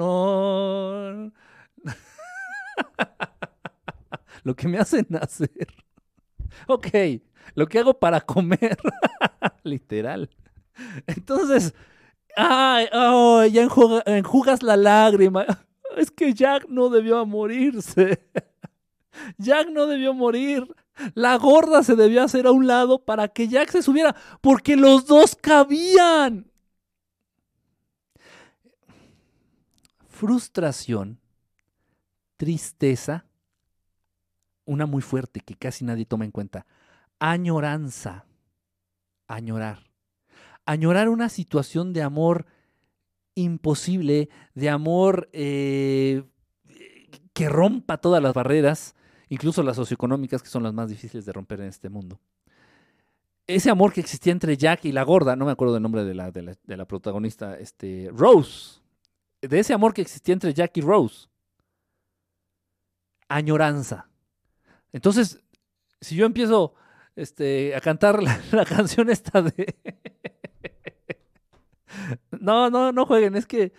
S1: Lo que me hace nacer ok, lo que hago para comer, literal. Entonces, ay, ya enjugas la lágrima. Es que Jack no debió morirse. Jack no debió morir. La gorda se debió hacer a un lado para que Jack se subiera, porque los dos cabían. Frustración, tristeza, una muy fuerte que casi nadie toma en cuenta, añoranza, añorar. Añorar una situación de amor imposible, de amor eh, que rompa todas las barreras, incluso las socioeconómicas, que son las más difíciles de romper en este mundo. Ese amor que existía entre Jack y la gorda, no me acuerdo del nombre de la, de la, protagonista, este, Rose, de ese amor que existía entre Jack y Rose. Añoranza. Entonces, si yo empiezo este, a cantar la, la canción esta de... no, no, no jueguen, es que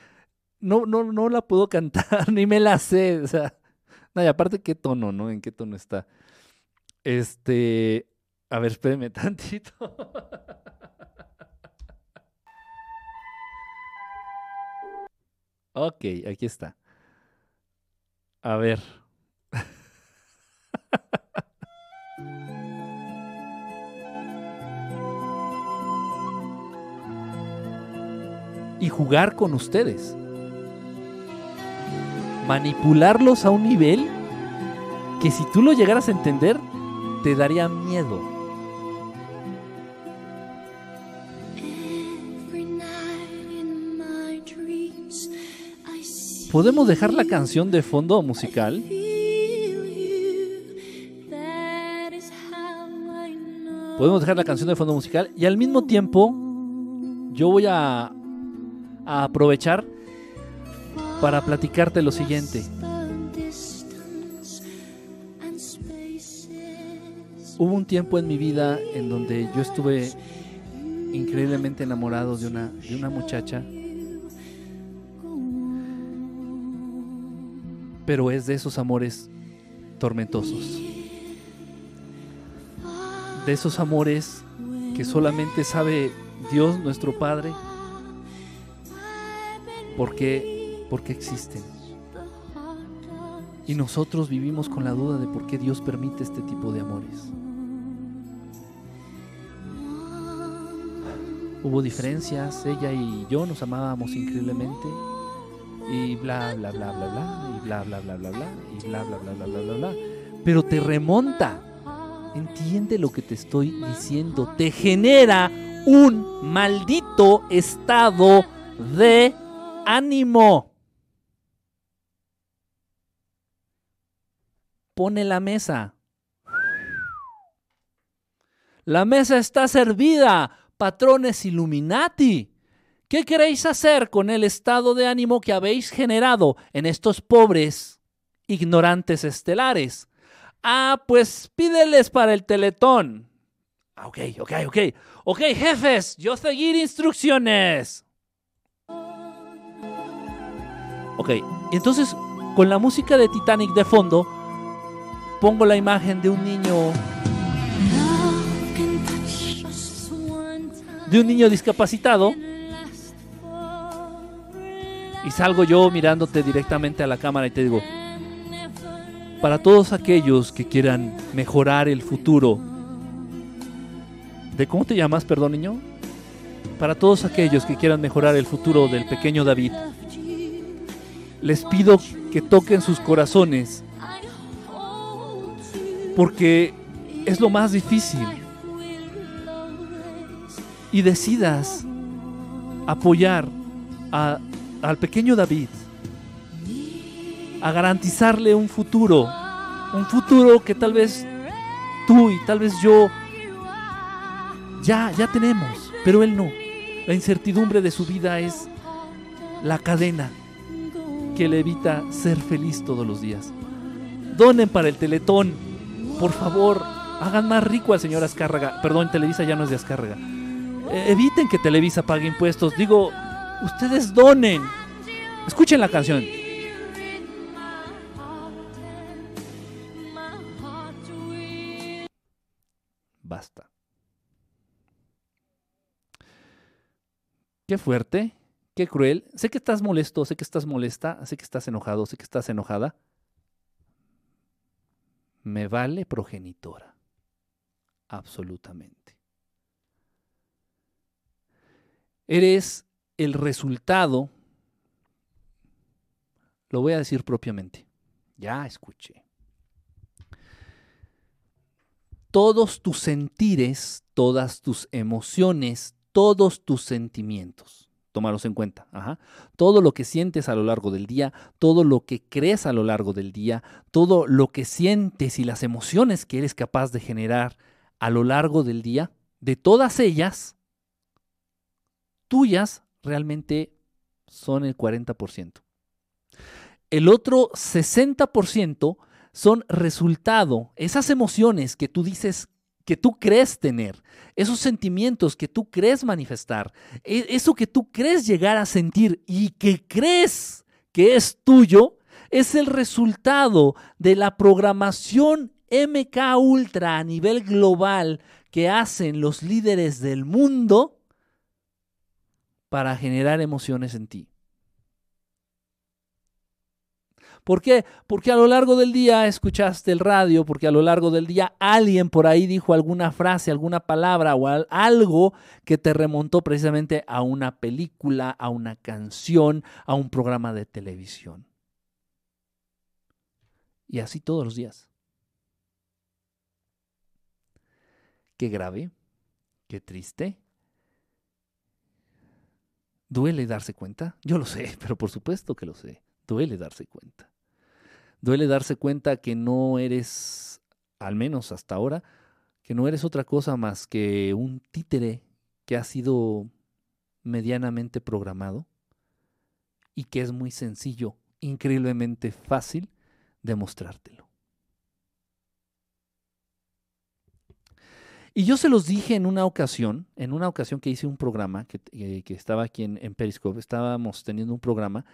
S1: no, no, no la puedo cantar, ni me la sé. O sea, no, y aparte, ¿qué tono, no? ¿En qué tono está? Este. A ver, espérenme tantito. ok, aquí está. A ver. Y jugar con ustedes manipularlos a un nivel que si tú lo llegaras a entender, te daría miedo. ¿Podemos dejar la canción de fondo musical? Podemos dejar la canción de fondo musical y al mismo tiempo yo voy a, a aprovechar para platicarte lo siguiente. Hubo un tiempo en mi vida en donde yo estuve increíblemente enamorado de una, de una muchacha, pero es de esos amores tormentosos, de esos amores que solamente sabe Dios nuestro Padre, porque por existen. Y nosotros vivimos con la duda de por qué Dios permite este tipo de amores. Hubo diferencias, ella y yo nos amábamos increíblemente y bla bla bla bla bla y bla bla bla bla bla y bla bla bla bla bla bla bla. Pero te remonta. Entiende lo que te estoy diciendo. Te genera un maldito estado de ánimo. pone la mesa. La mesa está servida, patrones Illuminati. ¿Qué queréis hacer con el estado de ánimo que habéis generado en estos pobres ignorantes estelares? Ah, pues pídeles para el teletón. Ah, ok, ok, ok. Ok, jefes, yo seguir instrucciones. Ok, entonces con la música de Titanic de fondo, pongo la imagen de un niño de un niño discapacitado y salgo yo mirándote directamente a la cámara y te digo, para todos aquellos que quieran mejorar el futuro, ¿de cómo te llamas, perdón niño? Para todos aquellos que quieran mejorar el futuro del pequeño David, les pido que toquen sus corazones porque es lo más difícil. Y decidas apoyar al pequeño David, a garantizarle un futuro, un futuro que tal vez tú y tal vez yo ya, ya tenemos, pero él no. La incertidumbre de su vida es la cadena que le evita ser feliz todos los días. Donen para el teletón por favor, hagan más rico al señor Azcárraga. Perdón, Televisa ya no es de Azcárraga. E, eviten que Televisa pague impuestos. Digo, ustedes donen. Escuchen la canción. basta. Qué fuerte, qué cruel. Sé que estás molesto, sé que estás molesta, sé que estás enojado, sé que estás enojada. Me vale progenitora. Absolutamente. Eres el resultado, lo voy a decir propiamente, ya escuché. Todos tus sentires, todas tus emociones, todos tus sentimientos. Tómalos en cuenta. Todo lo que sientes a lo largo del día, todo lo que crees a lo largo del día, todo lo que sientes y las emociones que eres capaz de generar a lo largo del día, de todas ellas, tuyas realmente son el 40%. El otro 60% son resultado, esas emociones que tú dices que tú crees tener, esos sentimientos que tú crees manifestar, e, eso que tú crees llegar a sentir y que crees que es tuyo, es el resultado de la programación MK Ultra a nivel global que hacen los líderes del mundo para generar emociones en ti. ¿Por qué? Porque a lo largo del día escuchaste el radio, porque a lo largo del día alguien por ahí dijo alguna frase, alguna palabra o algo que te remontó precisamente a una película, a una canción, a un programa de televisión. Y así todos los días. Qué grave, qué triste. ¿Duele darse cuenta? Yo lo sé, pero por supuesto que lo sé. Duele darse cuenta. Duele darse cuenta que no eres, al menos hasta ahora, que no eres otra cosa más que un títere que ha sido medianamente programado y que es muy sencillo, increíblemente fácil demostrártelo. Y yo se los dije en una ocasión, en una ocasión que hice un programa, que, eh, estaba aquí en Periscope, estábamos teniendo un programa,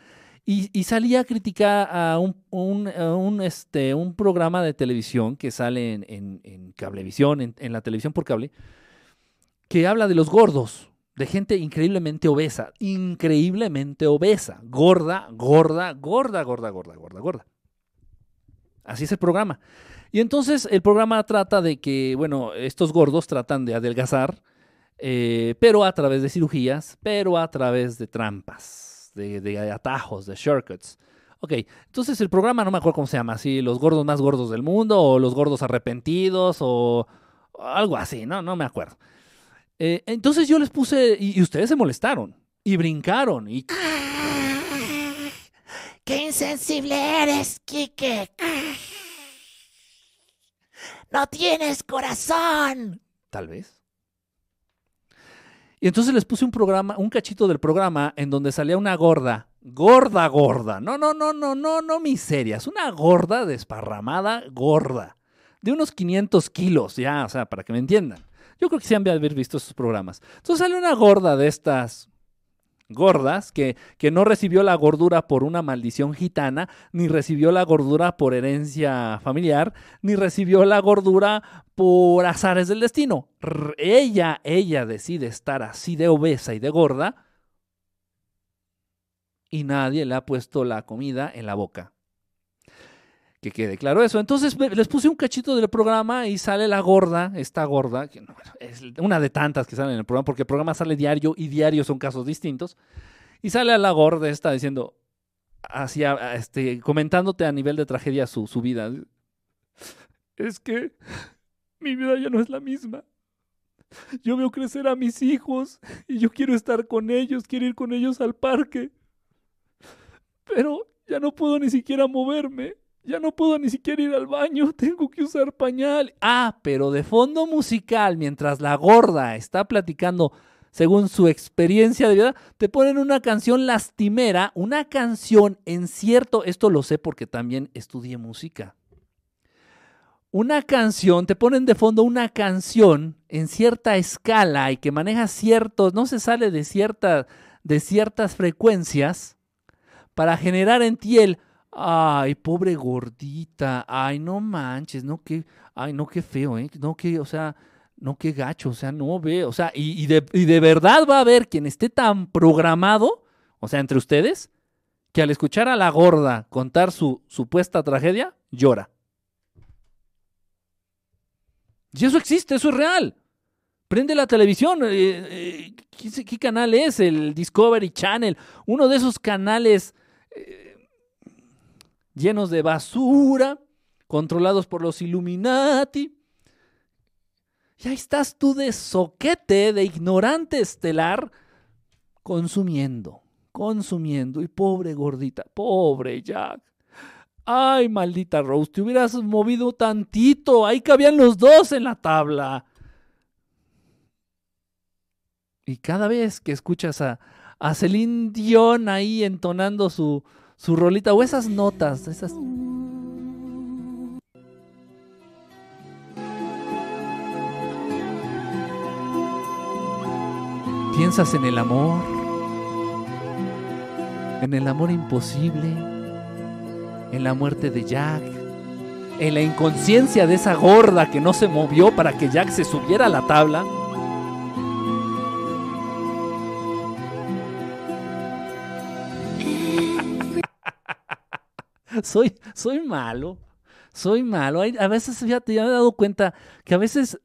S1: y, salía a criticar a un, este, un programa de televisión que sale en, cablevisión, en, la televisión por cable, que habla de los gordos, de gente increíblemente obesa, increíblemente obesa, gorda, gorda, gorda, gorda, gorda, gorda, gorda. Así es el programa. Y entonces el programa trata de que, bueno, estos gordos tratan de adelgazar, eh, pero a través de cirugías, pero a través de trampas de, atajos, de shortcuts. Ok, entonces el programa no me acuerdo cómo se llama, si los gordos más gordos del mundo o los gordos arrepentidos o algo así, no, no me acuerdo. Eh, entonces yo les puse y, ustedes se molestaron y brincaron y...
S2: ¡Qué insensible eres, Kike! ¡No tienes corazón!
S1: Tal vez. Y entonces les puse un programa, un cachito del programa en donde salía una gorda, gorda, gorda. No, no, no, no, no, no miseria. Es una gorda desparramada, gorda. De unos 500 kilos, ya, o sea, para que me entiendan. Yo creo que sí han de haber visto esos programas. Entonces sale una gorda de estas gordas, que, que, no recibió la gordura por una maldición gitana, ni recibió la gordura por herencia familiar, ni recibió la gordura por azares del destino. ella, ella decide estar así de obesa y de gorda, y nadie le ha puesto la comida en la boca que quede claro eso. Entonces les puse un cachito del programa y sale la gorda, esta gorda, que es una de tantas que salen en el programa, porque el programa sale diario y diario son casos distintos. Y sale a la gorda esta diciendo, hacia, este, comentándote a nivel de tragedia su, su vida. Es que mi vida ya no es la misma. Yo veo crecer a mis hijos y yo quiero estar con ellos, quiero ir con ellos al parque. Pero ya no puedo ni siquiera moverme. Ya no puedo ni siquiera ir al baño, tengo que usar pañal. Ah, pero de fondo musical, mientras la gorda está platicando según su experiencia de vida, te ponen una canción lastimera, una canción en cierto, esto lo sé porque también estudié música. Una canción, te ponen de fondo una canción en cierta escala y que maneja ciertos, no se sale de, cierta, de ciertas frecuencias para generar en ti el Ay, pobre gordita. Ay, no manches, no que, ay, no qué feo, ¿eh? No que, o sea, No, qué gacho, o sea, no ve, o sea, y, de, y de verdad va a haber quien esté tan programado, o sea, entre ustedes, que al escuchar a la gorda contar su supuesta tragedia, llora. Y eso existe, eso es real. Prende la televisión. eh, eh, ¿qué, qué canal es? El Discovery Channel. Uno de esos canales eh, llenos de basura, controlados por los Illuminati. Y ahí estás tú de soquete, de ignorante estelar, consumiendo, consumiendo. Y pobre gordita, pobre Jack. Ay, maldita Rose, te hubieras movido tantito. Ahí cabían los dos en la tabla. Y cada vez que escuchas a, a Celine Dion ahí entonando su, su rolita o esas notas, esas... Piensas en el amor, en el amor imposible, en la muerte de Jack, en la inconsciencia de esa gorda que no se movió para que Jack se subiera a la tabla. Soy, soy malo, soy malo. A veces, ya me he dado cuenta que a veces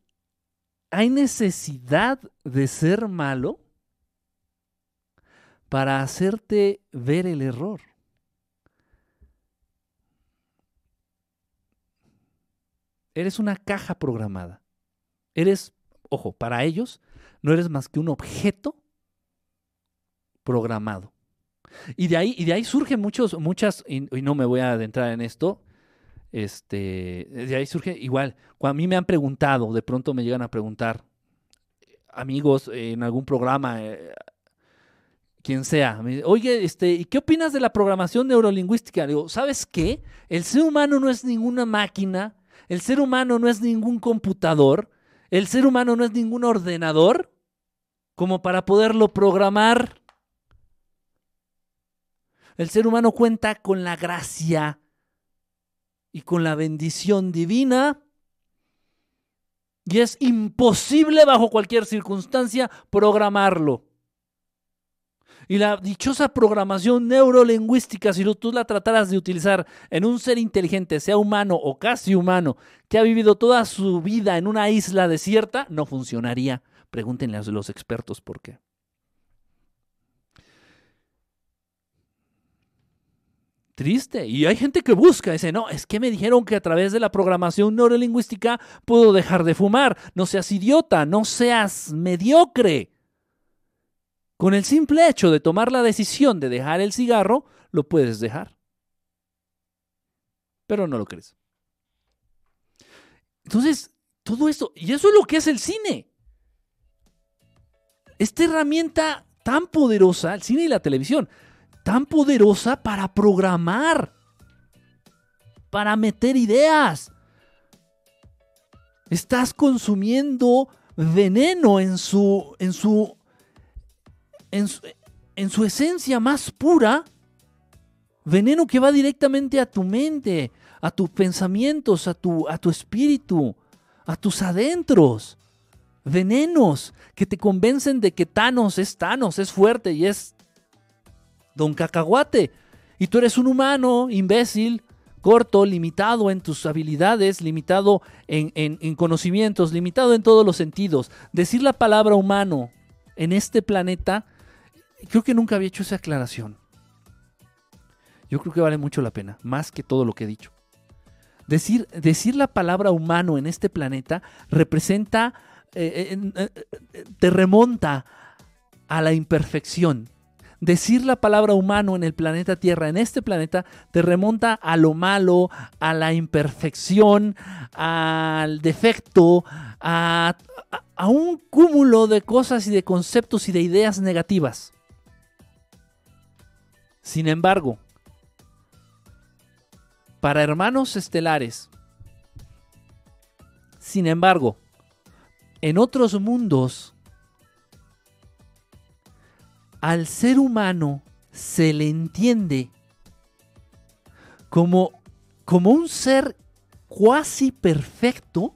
S1: hay necesidad de ser malo para hacerte ver el error. Eres una caja programada. Eres, ojo, para ellos no eres más que un objeto programado. Y de ahí, y de ahí surgen muchos, muchas, y, y no me voy a adentrar en esto, este, de ahí surge igual, cuando a mí me han preguntado, de pronto me llegan a preguntar, amigos eh, en algún programa, eh, quien sea, oye, este, ¿y qué opinas de la programación neurolingüística? Digo, ¿sabes qué? El ser humano no es ninguna máquina, el ser humano no es ningún computador, el ser humano no es ningún ordenador como para poderlo programar. El ser humano cuenta con la gracia y con la bendición divina. Y es imposible bajo cualquier circunstancia programarlo. Y la dichosa programación neurolingüística, si tú la trataras de utilizar en un ser inteligente, sea humano o casi humano, que ha vivido toda su vida en una isla desierta, no funcionaría. Pregúntenle a los expertos por qué. Triste. Y hay gente que busca, dice, no, es que me dijeron que a través de la programación neurolingüística puedo dejar de fumar. No seas idiota, no seas mediocre. Con el simple hecho de tomar la decisión de dejar el cigarro, lo puedes dejar. Pero no lo crees. Entonces, todo esto, y eso es lo que es el cine. Esta herramienta tan poderosa, el cine y la televisión, tan poderosa para programar, para meter ideas. Estás consumiendo veneno en su, en su, en su, en su esencia más pura, veneno que va directamente a tu mente, a tus pensamientos, a tu, a tu espíritu, a tus adentros. Venenos que te convencen de que Thanos es Thanos, es fuerte y es Don Cacahuate. Y tú eres un humano, imbécil, corto, limitado en tus habilidades, limitado en, en- en conocimientos, limitado en todos los sentidos. Decir la palabra humano en este planeta, creo que nunca había hecho esa aclaración. Yo creo que vale mucho la pena, más que todo lo que he dicho. Decir, decir la palabra humano en este planeta representa, eh, eh, eh, te remonta a la imperfección. Decir la palabra humano en el planeta Tierra, en este planeta, te remonta a lo malo, a la imperfección, al defecto, a, a- un cúmulo de cosas y de conceptos y de ideas negativas. Sin embargo, para hermanos estelares, sin embargo, en otros mundos, al ser humano se le entiende como, como un ser cuasi perfecto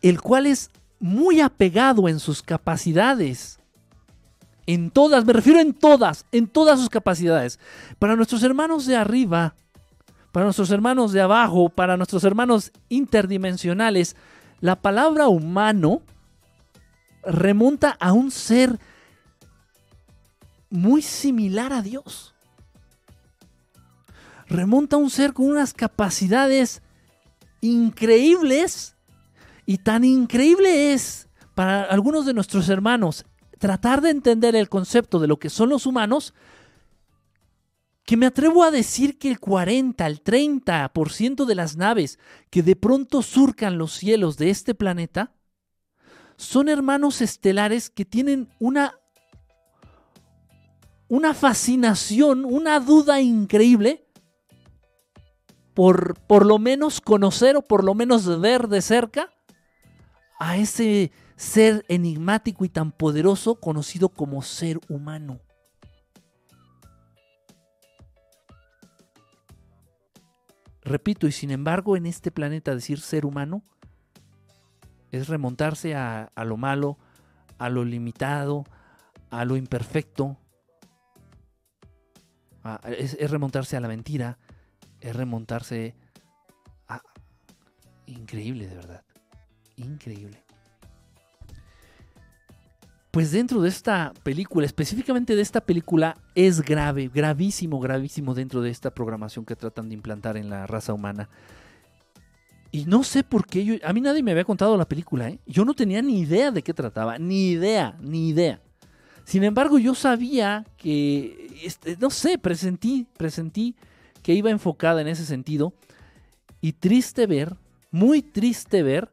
S1: el cual es muy apegado en sus capacidades. En todas, me refiero en todas, en todas sus capacidades. Para nuestros hermanos de arriba, para nuestros hermanos de abajo, para nuestros hermanos interdimensionales, la palabra humano remonta a un ser muy similar a Dios. Remonta a un ser con unas capacidades increíbles y tan increíble es para algunos de nuestros hermanos tratar de entender el concepto de lo que son los humanos, que me atrevo a decir que el 40, el 30% de las naves que de pronto surcan los cielos de este planeta son hermanos estelares que tienen una una fascinación, una duda increíble por por lo menos conocer o por lo menos ver de cerca a ese ser enigmático y tan poderoso conocido como ser humano. Repito, y sin embargo en este planeta decir ser humano es remontarse a, lo malo, a lo limitado, a lo imperfecto, es, remontarse a la mentira, es remontarse a... Increíble, de verdad increíble. Pues dentro de esta película, específicamente de esta película, es grave, gravísimo, gravísimo dentro de esta programación que tratan de implantar en la raza humana. Y no sé por qué, a mí nadie me había contado la película, ¿eh? yo no tenía ni idea de qué trataba, ni idea, ni idea. Sin embargo, yo sabía que, este, no sé, presentí, presentí que iba enfocada en ese sentido. Y triste ver, muy triste ver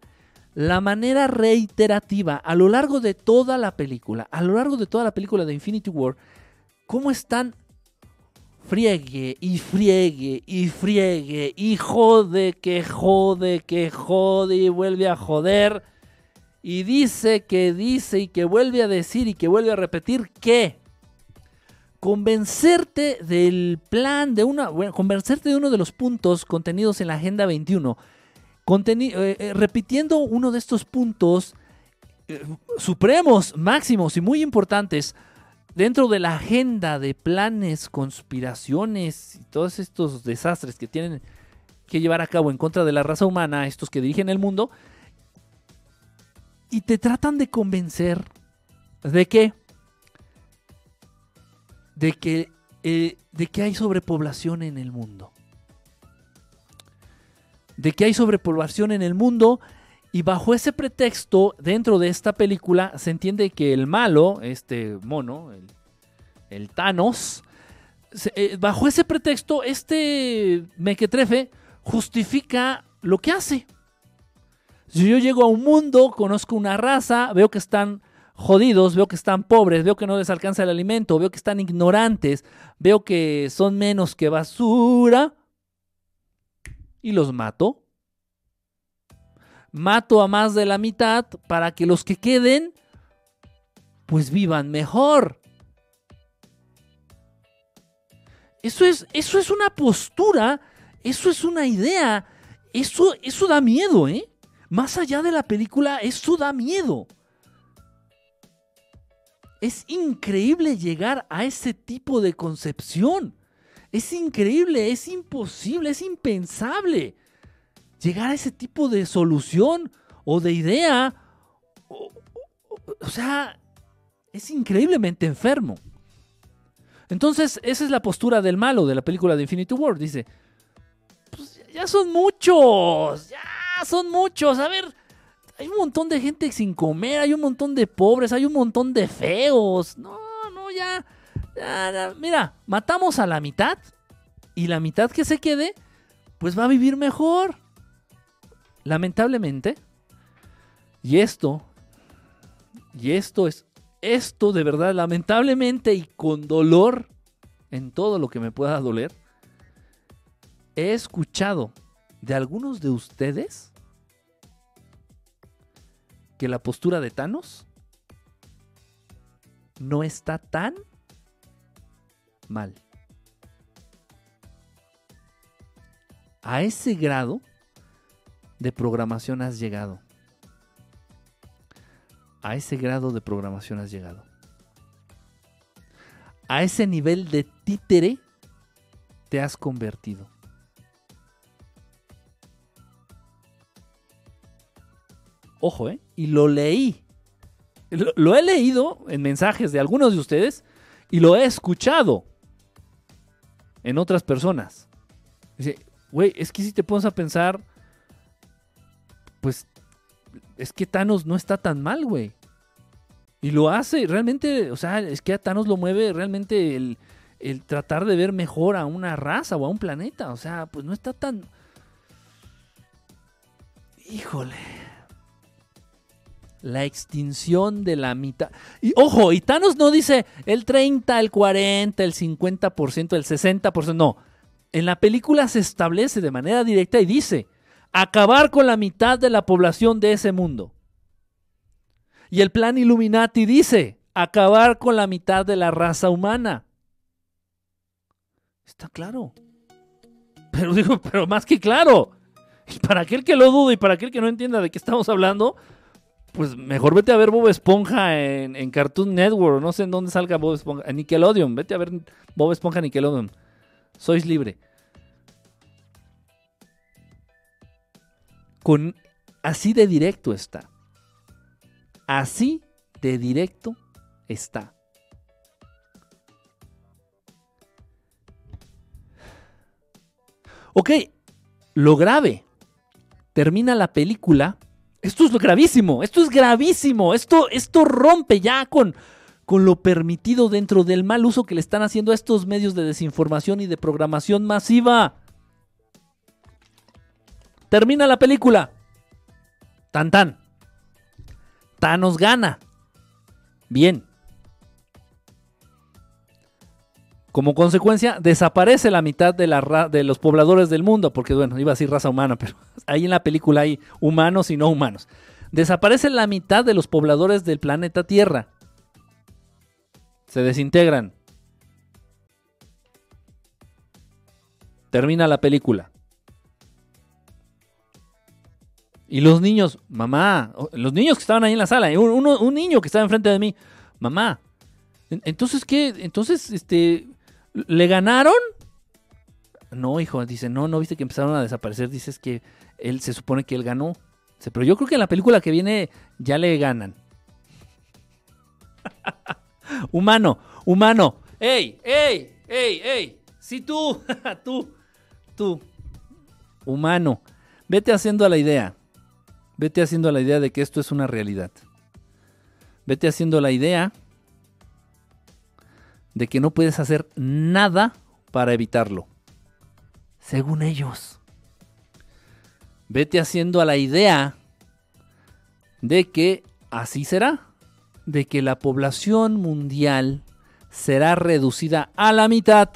S1: la manera reiterativa a lo largo de toda la película, a lo largo de toda la película de Infinity War, cómo están friegue y friegue y friegue y jode que jode que jode y vuelve a joder y dice que dice y que vuelve a decir y que vuelve a repetir que convencerte del plan de una bueno, convencerte de uno de los puntos contenidos en la agenda 21 eh, eh, repitiendo uno de estos puntos eh, supremos, máximos y muy importantes dentro de la agenda de planes, conspiraciones y todos estos desastres que tienen que llevar a cabo en contra de la raza humana, estos que dirigen el mundo, y te tratan de convencer de que de que de que hay sobrepoblación en el mundo de que hay sobrepoblación en el mundo y bajo ese pretexto, dentro de esta película, se entiende que el malo, este mono, el, Thanos, eh, bajo ese pretexto, este mequetrefe justifica lo que hace. Si yo llego a un mundo, conozco una raza, veo que están jodidos, veo que están pobres, veo que no les alcanza el alimento, veo que están ignorantes, veo que son menos que basura, y los mato. Mato a más de la mitad para que los que queden pues vivan mejor. Eso es, eso es una postura, eso es una idea, eso, eso da miedo, ¿eh? Más allá de la película, eso da miedo. Es increíble llegar a ese tipo de concepción. Es increíble, es imposible, es impensable llegar a ese tipo de solución o de idea. O, sea, es increíblemente enfermo. Entonces, esa es la postura del malo de la película de Infinity War. Dice, pues ya son muchos, ya son muchos. A ver, hay un montón de gente sin comer, hay un montón de pobres, hay un montón de feos. No, no, ya mira, matamos a la mitad y la mitad que se quede, pues va a vivir mejor. Lamentablemente. Y esto, y esto es, esto de verdad, lamentablemente y con dolor en todo lo que me pueda doler, he escuchado de algunos de ustedes que la postura de Thanos no está tan mal. A ese grado de programación has llegado. A ese grado de programación has llegado. A ese nivel de títere te has convertido. Ojo, ¿eh? Y lo leí. Lo, he leído en mensajes de algunos de ustedes y lo he escuchado en otras personas. Dice, güey, es que si te pones a pensar, pues es que Thanos no está tan mal, güey. Y lo hace, realmente, o sea, es que a Thanos lo mueve realmente el tratar de ver mejor a una raza o a un planeta. O sea, pues no está tan... Híjole. La extinción de la mitad. Y ojo, y Thanos no dice el 30, el 40, el 50%, el 60%. No. En la película se establece de manera directa y dice acabar con la mitad de la población de ese mundo. Y el plan Illuminati dice acabar con la mitad de la raza humana. Está claro. Pero digo, pero más que claro. Y para aquel que lo dude y para aquel que no entienda de qué estamos hablando, pues mejor vete a ver Bob Esponja en, Cartoon Network. No sé en dónde salga Bob Esponja. En Nickelodeon. Vete a ver Bob Esponja Nickelodeon. Sois libre. Con así de directo está. Así de directo está. Ok, lo grave. Termina la película. Esto es gravísimo, esto es gravísimo, esto, esto rompe ya con, con lo permitido dentro del mal uso que le están haciendo a estos medios de desinformación y de programación masiva. Termina la película. Tan tan. Thanos gana. Bien. Como consecuencia, desaparece la mitad de, la ra- de los pobladores del mundo, porque bueno, iba a decir raza humana, pero ahí en la película hay humanos y no humanos. Desaparece la mitad de los pobladores del planeta Tierra. Se desintegran. Termina la película. Y los niños, mamá, los niños que estaban ahí en la sala, un, uno- un niño que estaba enfrente de mí, mamá, en- entonces qué, entonces, este, ¿le ganaron? No, hijo, dice, no, no viste que empezaron a desaparecer, dices que él se supone que él ganó. Pero yo creo que en la película que viene ya le ganan. humano, humano, ey, ey, ey, ey, sí tú, tú, tú, humano, vete haciendo a la idea. Vete haciendo la idea de que esto es una realidad. Vete haciendo la idea de que no puedes hacer nada para evitarlo. Según ellos. Vete haciendo a la idea de que así será. De que la población mundial será reducida a la mitad.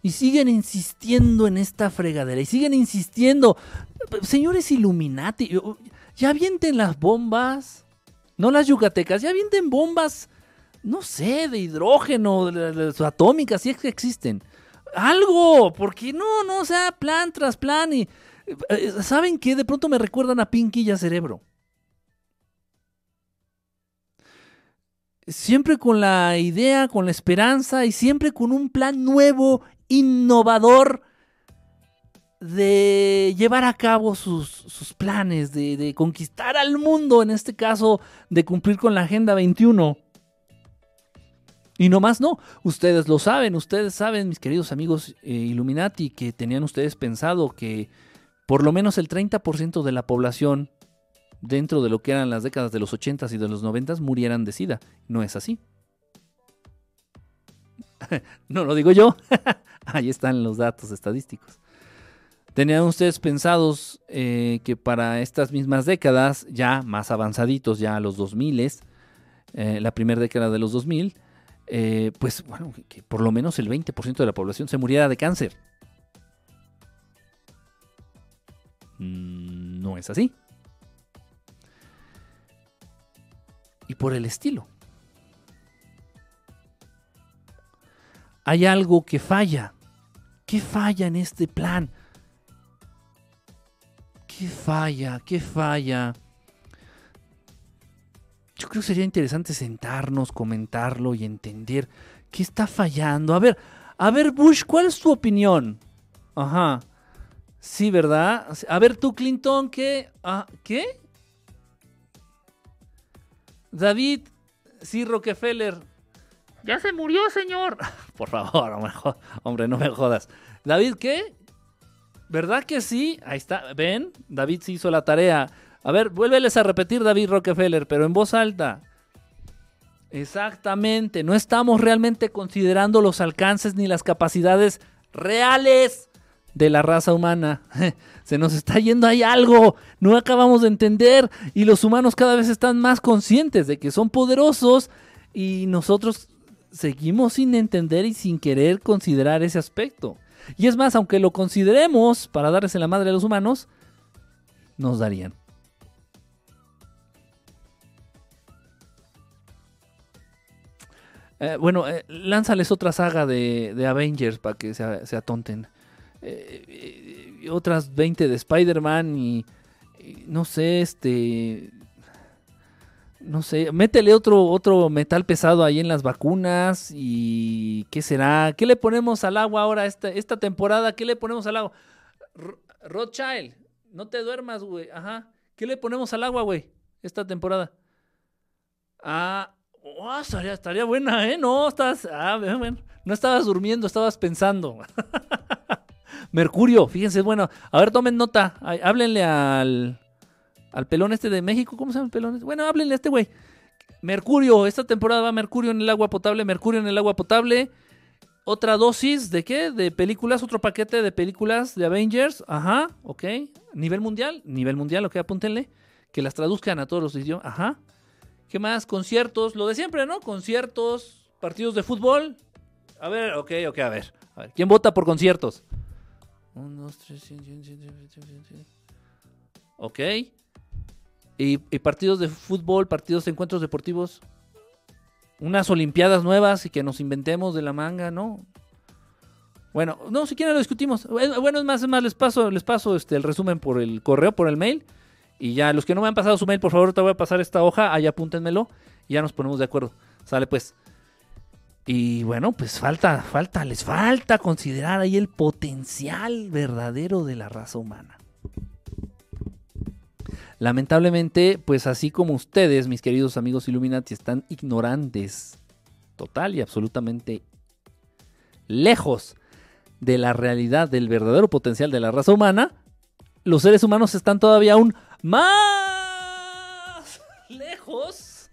S1: Y siguen insistiendo en esta fregadera. Y siguen insistiendo. Señores Illuminati, ya avienten las bombas. No las yucatecas, ya avienten bombas. No sé, de hidrógeno, de, de- atómicas, si es que existen. Algo, porque no, no, o sea, plan tras plan. Y, eh, ¿Saben qué? De pronto me recuerdan a Pinky y a Cerebro. Siempre con la idea, con la esperanza y siempre con un plan nuevo, innovador de llevar a cabo sus, sus planes, de conquistar al mundo, en este caso, de cumplir con la Agenda 21. Y no más no, ustedes lo saben, ustedes saben, mis queridos amigos eh, Illuminati, que tenían ustedes pensado que por lo menos el 30% de la población dentro de lo que eran las décadas de los 80s y de los 90s murieran de SIDA. No es así. no lo digo yo. Ahí están los datos estadísticos. Tenían ustedes pensados eh, que para estas mismas décadas, ya más avanzaditos, ya a los 2000, eh, la primera década de los 2000, eh, pues bueno, que, por lo menos el 20% de la población se muriera de cáncer. Mm, No es así. Y por el estilo. Hay algo que falla. ¿Qué falla en este plan? ¿Qué falla? ¿Qué falla? Yo creo que sería interesante sentarnos, comentarlo y entender qué está fallando. A ver, a ver, Bush, ¿cuál es tu opinión? Ajá. Sí, ¿verdad? A ver, tú, Clinton, ¿qué? Ah, ¿Qué? David, sí, Rockefeller. Ya se murió, señor. Por favor, hombre, no me jodas. David, ¿qué? ¿Verdad que sí? Ahí está. ¿Ven? David sí hizo la tarea. A ver, vuélveles a repetir David Rockefeller, pero en voz alta. Exactamente. No estamos realmente considerando los alcances ni las capacidades reales de la raza humana. Se nos está yendo ahí algo. No acabamos de entender. Y los humanos cada vez están más conscientes de que son poderosos. Y nosotros seguimos sin entender y sin querer considerar ese aspecto. Y es más, aunque lo consideremos para darles en la madre a los humanos, nos darían. Eh, bueno, eh, lánzales otra saga de, Avengers para que se, se atonten. Eh, otras 20 de Spider-Man y, no sé, este no sé, métele otro, otro metal pesado ahí en las vacunas y ¿qué será? ¿Qué le ponemos al agua ahora esta, esta temporada? ¿Qué le ponemos al agua? Rothschild, no te duermas, güey. Ajá. ¿Qué le ponemos al agua, güey? Esta temporada. Ah, oh, estaría, buena, ¿eh? No, estás, ah, bueno, no estabas durmiendo, estabas pensando. Mercurio, fíjense, bueno. A ver, tomen nota. Háblenle al, al pelón este de México, ¿cómo se llama el pelón? Este? Bueno, háblenle a este güey. Mercurio, esta temporada va Mercurio en el agua potable, Mercurio en el agua potable. Otra dosis de qué? De películas, otro paquete de películas de Avengers. Ajá, ok. Nivel mundial, nivel mundial, ok, apúntenle. Que las traduzcan a todos los idiomas. Ajá. ¿Qué más? Conciertos, lo de siempre, ¿no? Conciertos, partidos de fútbol. A ver, ok, ok, a ver. A ver. ¿Quién vota por conciertos? Un, dos, tres, Ok. Y, partidos de fútbol, partidos de encuentros deportivos. Unas Olimpiadas nuevas y que nos inventemos de la manga, ¿no? Bueno, no, si quieren lo discutimos. Bueno, es más, es más, les paso, les paso este, el resumen por el correo, por el mail. Y ya, los que no me han pasado su mail, por favor, te voy a pasar esta hoja, ahí apúntenmelo y ya nos ponemos de acuerdo. Sale pues. Y bueno, pues falta, falta, les falta considerar ahí el potencial verdadero de la raza humana. Lamentablemente, pues así como ustedes, mis queridos amigos Illuminati, están ignorantes, total y absolutamente lejos de la realidad del verdadero potencial de la raza humana, los seres humanos están todavía aún más lejos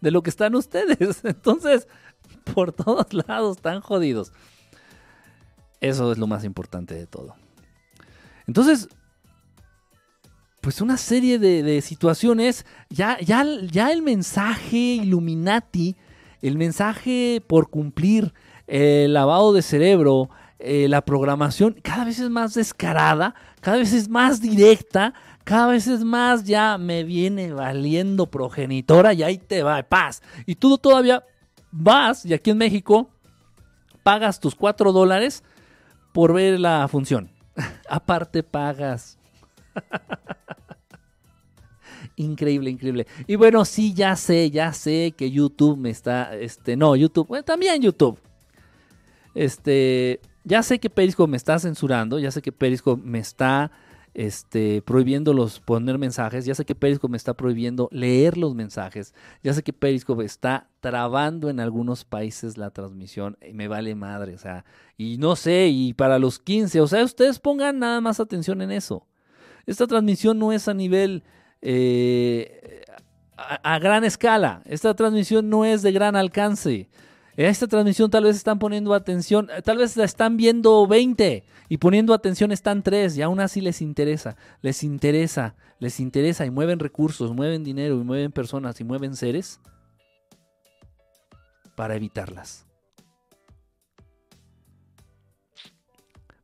S1: de lo que están ustedes. Entonces, por todos lados están jodidos. Eso es lo más importante de todo. Entonces, pues una serie de, situaciones, ya, ya, ya el mensaje Illuminati, el mensaje por cumplir, el lavado de cerebro, eh, la programación, cada vez es más descarada, cada vez es más directa, cada vez es más ya me viene valiendo progenitora y ahí te va, paz. Y tú todavía vas, y aquí en México, pagas tus cuatro dólares por ver la función. Aparte pagas increíble, increíble. Y bueno, sí, ya sé, ya sé que YouTube me está, este, no, YouTube, bueno, también YouTube. Este, ya sé que Periscope me está censurando, ya sé que Periscope me está este, prohibiendo los poner mensajes, ya sé que Periscope me está prohibiendo leer los mensajes, ya sé que Periscope está trabando en algunos países la transmisión, y me vale madre, o sea, y no sé, y para los 15, o sea, ustedes pongan nada más atención en eso. Esta transmisión no es a nivel eh, a, gran escala. Esta transmisión no es de gran alcance. Esta transmisión tal vez están poniendo atención, tal vez la están viendo 20 y poniendo atención están 3 y aún así les interesa, les interesa, les interesa y mueven recursos, mueven dinero y mueven personas y mueven seres para evitarlas.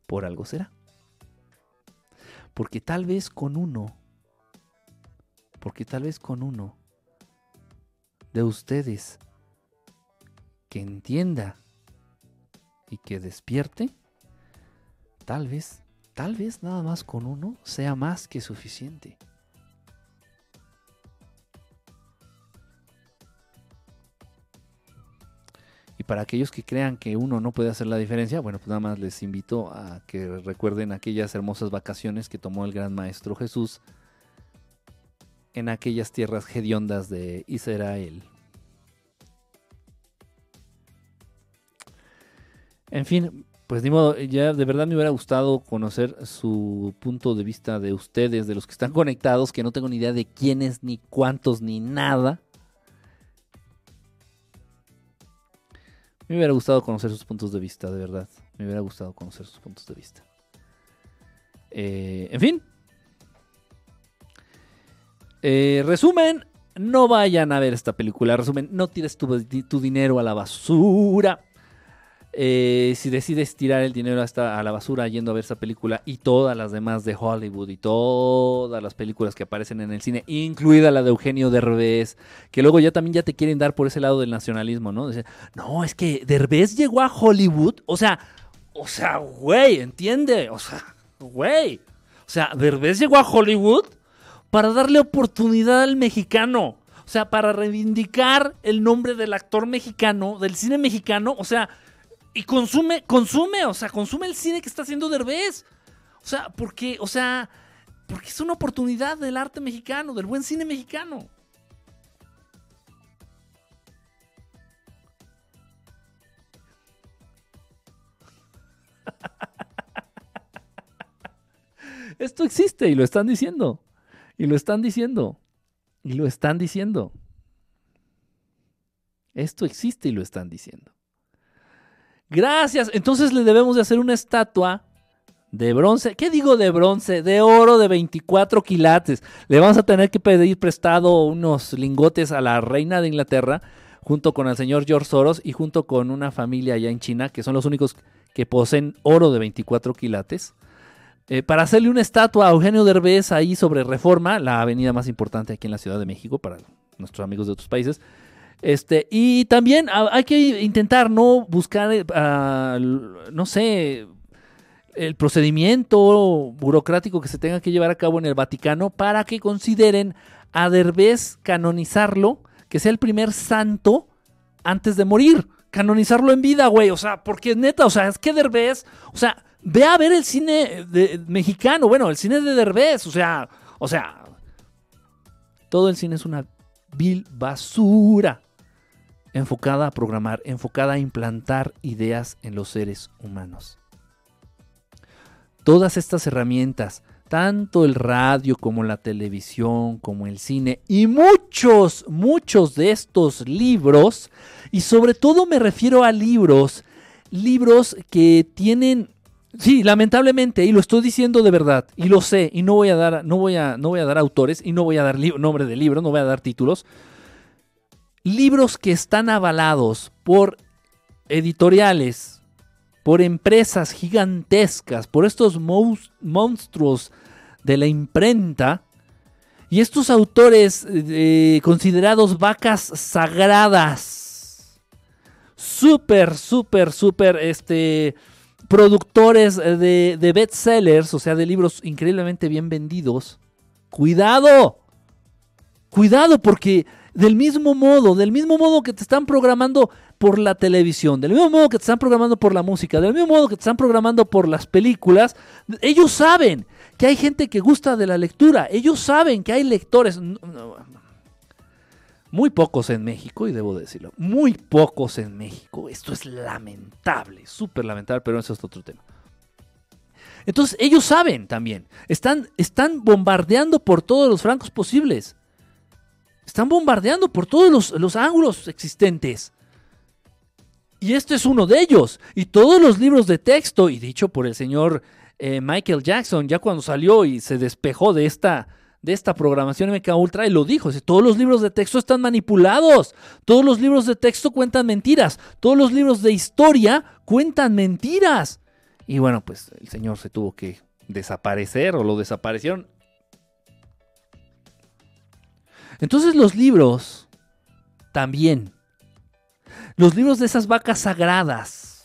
S1: Por algo será. Porque tal vez con uno porque tal vez con uno de ustedes entienda y que despierte, tal vez, tal vez nada más con uno sea más que suficiente. Y para aquellos que crean que uno no puede hacer la diferencia, bueno, pues nada más les invito a que recuerden aquellas hermosas vacaciones que tomó el gran maestro Jesús en aquellas tierras hediondas de Israel. En fin, pues ni modo, ya de verdad me hubiera gustado conocer su punto de vista de ustedes, de los que están conectados, que no tengo ni idea de quiénes, ni cuántos, ni nada. Me hubiera gustado conocer sus puntos de vista, de verdad. Me hubiera gustado conocer sus puntos de vista. Eh, en fin. Eh, resumen, no vayan a ver esta película. Resumen, no tires tu, tu dinero a la basura. Eh, si decides tirar el dinero hasta a la basura yendo a ver esa película y todas las demás de Hollywood y todas las películas que aparecen en el cine, incluida la de Eugenio Derbez, que luego ya también ya te quieren dar por ese lado del nacionalismo, ¿no? no, es que Derbez llegó a Hollywood, o sea, o sea, güey, entiende, o sea, güey, o sea, Derbez llegó a Hollywood para darle oportunidad al mexicano. O sea, para reivindicar el nombre del actor mexicano, del cine mexicano. O sea, y consume, consume, o sea, consume el cine que está haciendo Derbez. O sea, porque, o sea, porque es una oportunidad del arte mexicano, del buen cine mexicano. Esto existe y lo están diciendo. Y lo están diciendo. Y lo están diciendo. Esto existe y lo están diciendo. Gracias. Entonces le debemos de hacer una estatua de bronce. ¿Qué digo de bronce? De oro de 24 quilates. Le vamos a tener que pedir prestado unos lingotes a la reina de Inglaterra, junto con el señor George Soros y junto con una familia allá en China, que son los únicos que poseen oro de 24 quilates. Eh, para hacerle una estatua a Eugenio Derbez ahí sobre Reforma, la avenida más importante aquí en la Ciudad de México para nuestros amigos de otros países. Este, y también hay que intentar no buscar, eh, no sé, el procedimiento burocrático que se tenga que llevar a cabo en el Vaticano para que consideren a Derbez canonizarlo, que sea el primer santo antes de morir. Canonizarlo en vida, güey. O sea, porque neta, o sea, es que Derbez, o sea, ve a ver el cine mexicano, bueno, el cine de Derbez, o sea, o sea, todo el cine es una vil basura enfocada a programar, enfocada a implantar ideas en los seres humanos. Todas estas herramientas, tanto el radio como la televisión, como el cine y muchos, muchos de estos libros, y sobre todo me refiero a libros, libros que tienen Sí, lamentablemente, y lo estoy diciendo de verdad, y lo sé, y no voy a dar, no voy a, no voy a dar autores, y no voy a dar nombre de libro, no voy a dar títulos, libros que están avalados por editoriales, por empresas gigantescas, por estos monstruos de la imprenta, y estos autores eh, considerados vacas sagradas, súper, súper, súper, este, productores de, de bestsellers, o sea, de libros increíblemente bien vendidos, cuidado, cuidado porque del mismo modo, del mismo modo que te están programando por la televisión, del mismo modo que te están programando por la música, del mismo modo que te están programando por las películas, ellos saben que hay gente que gusta de la lectura, ellos saben que hay lectores, muy pocos en México, y debo decirlo, muy pocos en México. Esto es lamentable, súper lamentable, pero eso es otro tema. Entonces ellos saben también, están, están bombardeando por todos los francos posibles. Están bombardeando por todos los, ángulos existentes. Y este es uno de ellos. Y todos los libros de texto, y dicho por el señor eh, Michael Jackson, ya cuando salió y se despejó de esta, de esta programación MK Ultra, y lo dijo, todos los libros de texto están manipulados, todos los libros de texto cuentan mentiras, todos los libros de historia cuentan mentiras. Y bueno, pues el señor se tuvo que desaparecer o lo desaparecieron entonces los libros también. Los libros de esas vacas sagradas.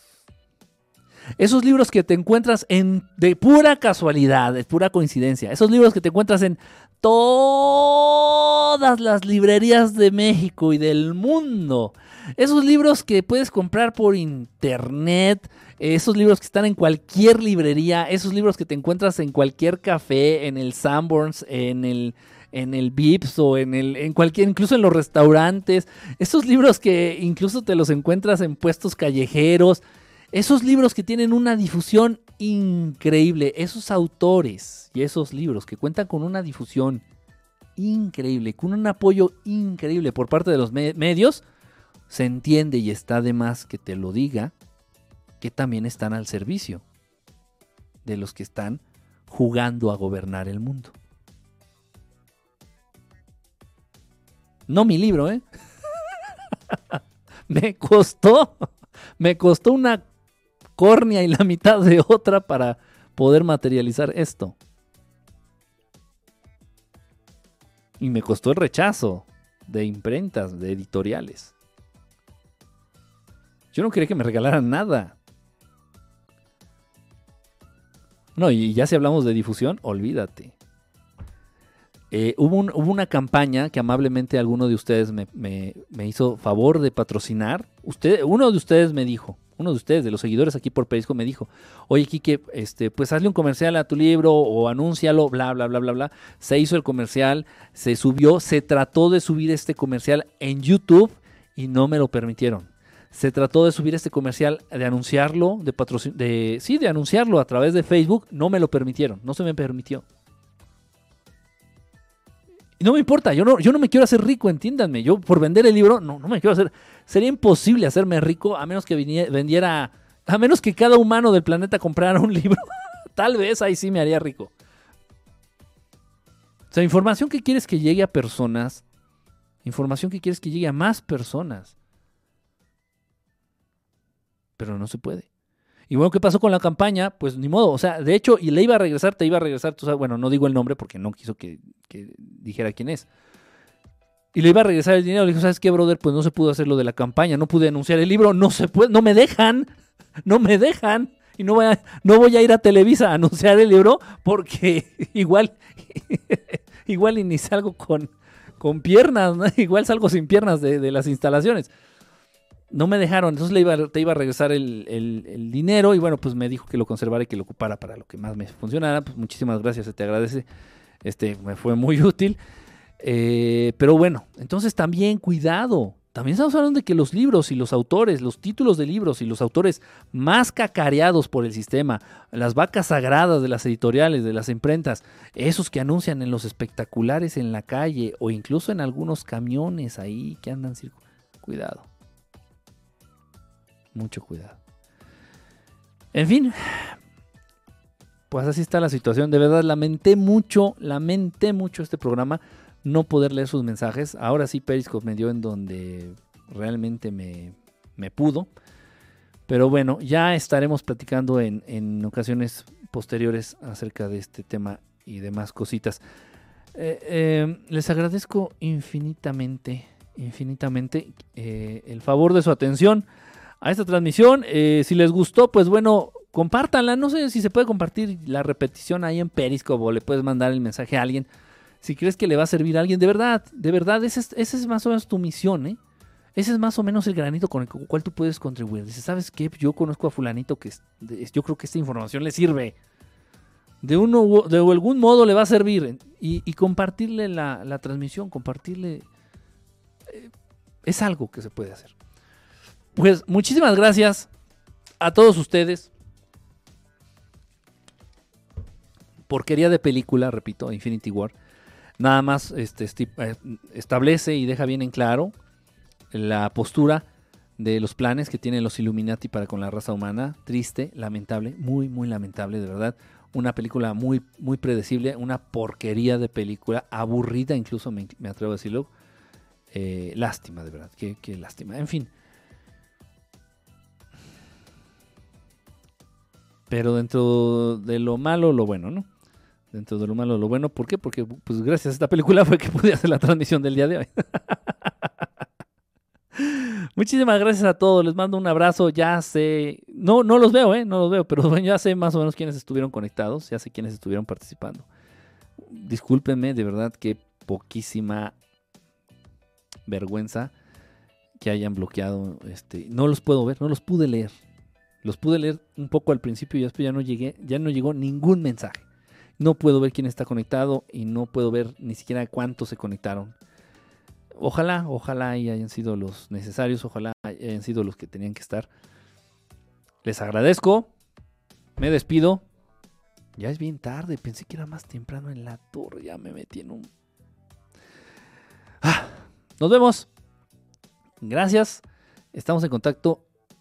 S1: Esos libros que te encuentras en de pura casualidad, de pura coincidencia. Esos libros que te encuentras en todas las librerías de México y del mundo. Esos libros que puedes comprar por internet, esos libros que están en cualquier librería, esos libros que te encuentras en cualquier café, en el Sanborns, en el en el Vips o en el en cualquier incluso en los restaurantes, esos libros que incluso te los encuentras en puestos callejeros, esos libros que tienen una difusión increíble, esos autores y esos libros que cuentan con una difusión increíble, con un apoyo increíble por parte de los medios, se entiende y está de más que te lo diga que también están al servicio de los que están jugando a gobernar el mundo. No mi libro, ¿eh? me costó, me costó una córnea y la mitad de otra para poder materializar esto. Y me costó el rechazo de imprentas, de editoriales. Yo no quería que me regalaran nada. No, y ya si hablamos de difusión, olvídate. Eh, hubo, una campaña que amablemente alguno de ustedes me, hizo favor de patrocinar. Usted, uno de ustedes me dijo, uno de ustedes, de los seguidores aquí por Perisco, me dijo, oye Kike, este, pues hazle un comercial a tu libro o anúncialo, bla, bla, bla, bla, bla. Se hizo el comercial, se subió, se trató de subir este comercial en YouTube y no me lo permitieron se trató de subir este comercial, de anunciarlo, de de sí, de anunciarlo a través de Facebook, no me lo permitieron, no se me permitió. No me importa, yo no, yo no me quiero hacer rico, entiéndanme. Yo por vender el libro, no, no me quiero hacer. Sería imposible hacerme rico a menos que vendiera, a menos que cada humano del planeta comprara un libro. Tal vez ahí sí me haría rico. O sea, información que quieres que llegue a personas, información que quieres que llegue a más personas pero no se puede. Y bueno, ¿qué pasó con la campaña? Pues ni modo, o sea, de hecho, y le iba a regresar, te iba a regresar, bueno, no digo el nombre porque no quiso que, dijera quién es. Y le iba a regresar el dinero, le dijo, ¿sabes qué, brother? Pues no se pudo hacer lo de la campaña, no pude anunciar el libro, no se puede, no me dejan, no me dejan. Y no voy a, no voy a ir a Televisa a anunciar el libro porque igual, igual y ni salgo con, con piernas, igual salgo sin piernas de, de las instalaciones no me dejaron, entonces le iba, te iba a regresar el, dinero y bueno, pues me dijo que lo conservara y que lo ocupara para lo que más me funcionara. Pues muchísimas gracias, se te agradece. Este, me fue muy útil. Eh, pero bueno, entonces también cuidado. También estamos hablando de que los libros y los autores, los títulos de libros y los autores más cacareados por el sistema, las vacas sagradas de las editoriales, de las imprentas, esos que anuncian en los espectaculares en la calle o incluso en algunos camiones ahí que andan circulando. Cuidado mucho cuidado. En fin, pues así está la situación. De verdad, lamenté mucho, lamenté mucho este programa, no poder leer sus mensajes. Ahora sí, Periscope me dio en donde realmente me, pudo. Pero bueno, ya estaremos platicando en, ocasiones posteriores acerca de este tema y demás cositas. Eh, eh, les agradezco infinitamente, infinitamente eh, el favor de su atención a esta transmisión. Eh, si les gustó, pues bueno, compártanla. No sé si se puede compartir la repetición ahí en Periscope o le puedes mandar el mensaje a alguien. Si crees que le va a servir a alguien, de verdad, de verdad, esa es, más o menos tu misión, ¿eh? Ese es más o menos el granito con el cual tú puedes contribuir. Dices, ¿sabes qué? Yo conozco a fulanito que yo creo que esta información le sirve. De, uno, de algún modo le va a servir. Y, compartirle la, transmisión, compartirle... Eh, es algo que se puede hacer. Pues muchísimas gracias a todos ustedes. Porquería de película, repito, Infinity War. Nada más este, eh, establece y deja bien en claro la postura de los planes que tienen los Illuminati para con la raza humana. Triste, lamentable, muy, muy lamentable, de verdad. Una película muy, muy predecible, una porquería de película, aburrida incluso, me, atrevo a decirlo. Eh, lástima, de verdad, qué, qué lástima. En fin, Pero dentro de lo malo, lo bueno, ¿no? Dentro de lo malo, lo bueno. ¿Por qué? Porque pues gracias a esta película fue que pude hacer la transmisión del día de hoy. Muchísimas gracias a todos. Les mando un abrazo. Ya sé. No, no los veo, ¿eh? No los veo. Pero bueno, ya sé más o menos quiénes estuvieron conectados. Ya sé quiénes estuvieron participando. Discúlpenme, de verdad que poquísima vergüenza que hayan bloqueado. Este, no los puedo ver, no los pude leer. Los pude leer un poco al principio y después ya no llegué, ya no llegó ningún mensaje. No puedo ver quién está conectado y no puedo ver ni siquiera cuántos se conectaron. Ojalá, ojalá hayan sido los necesarios, ojalá hayan sido los que tenían que estar. Les agradezco. Me despido. Ya es bien tarde, pensé que era más temprano en la torre, ya me metí en un... Ah, nos vemos. Gracias. Estamos en contacto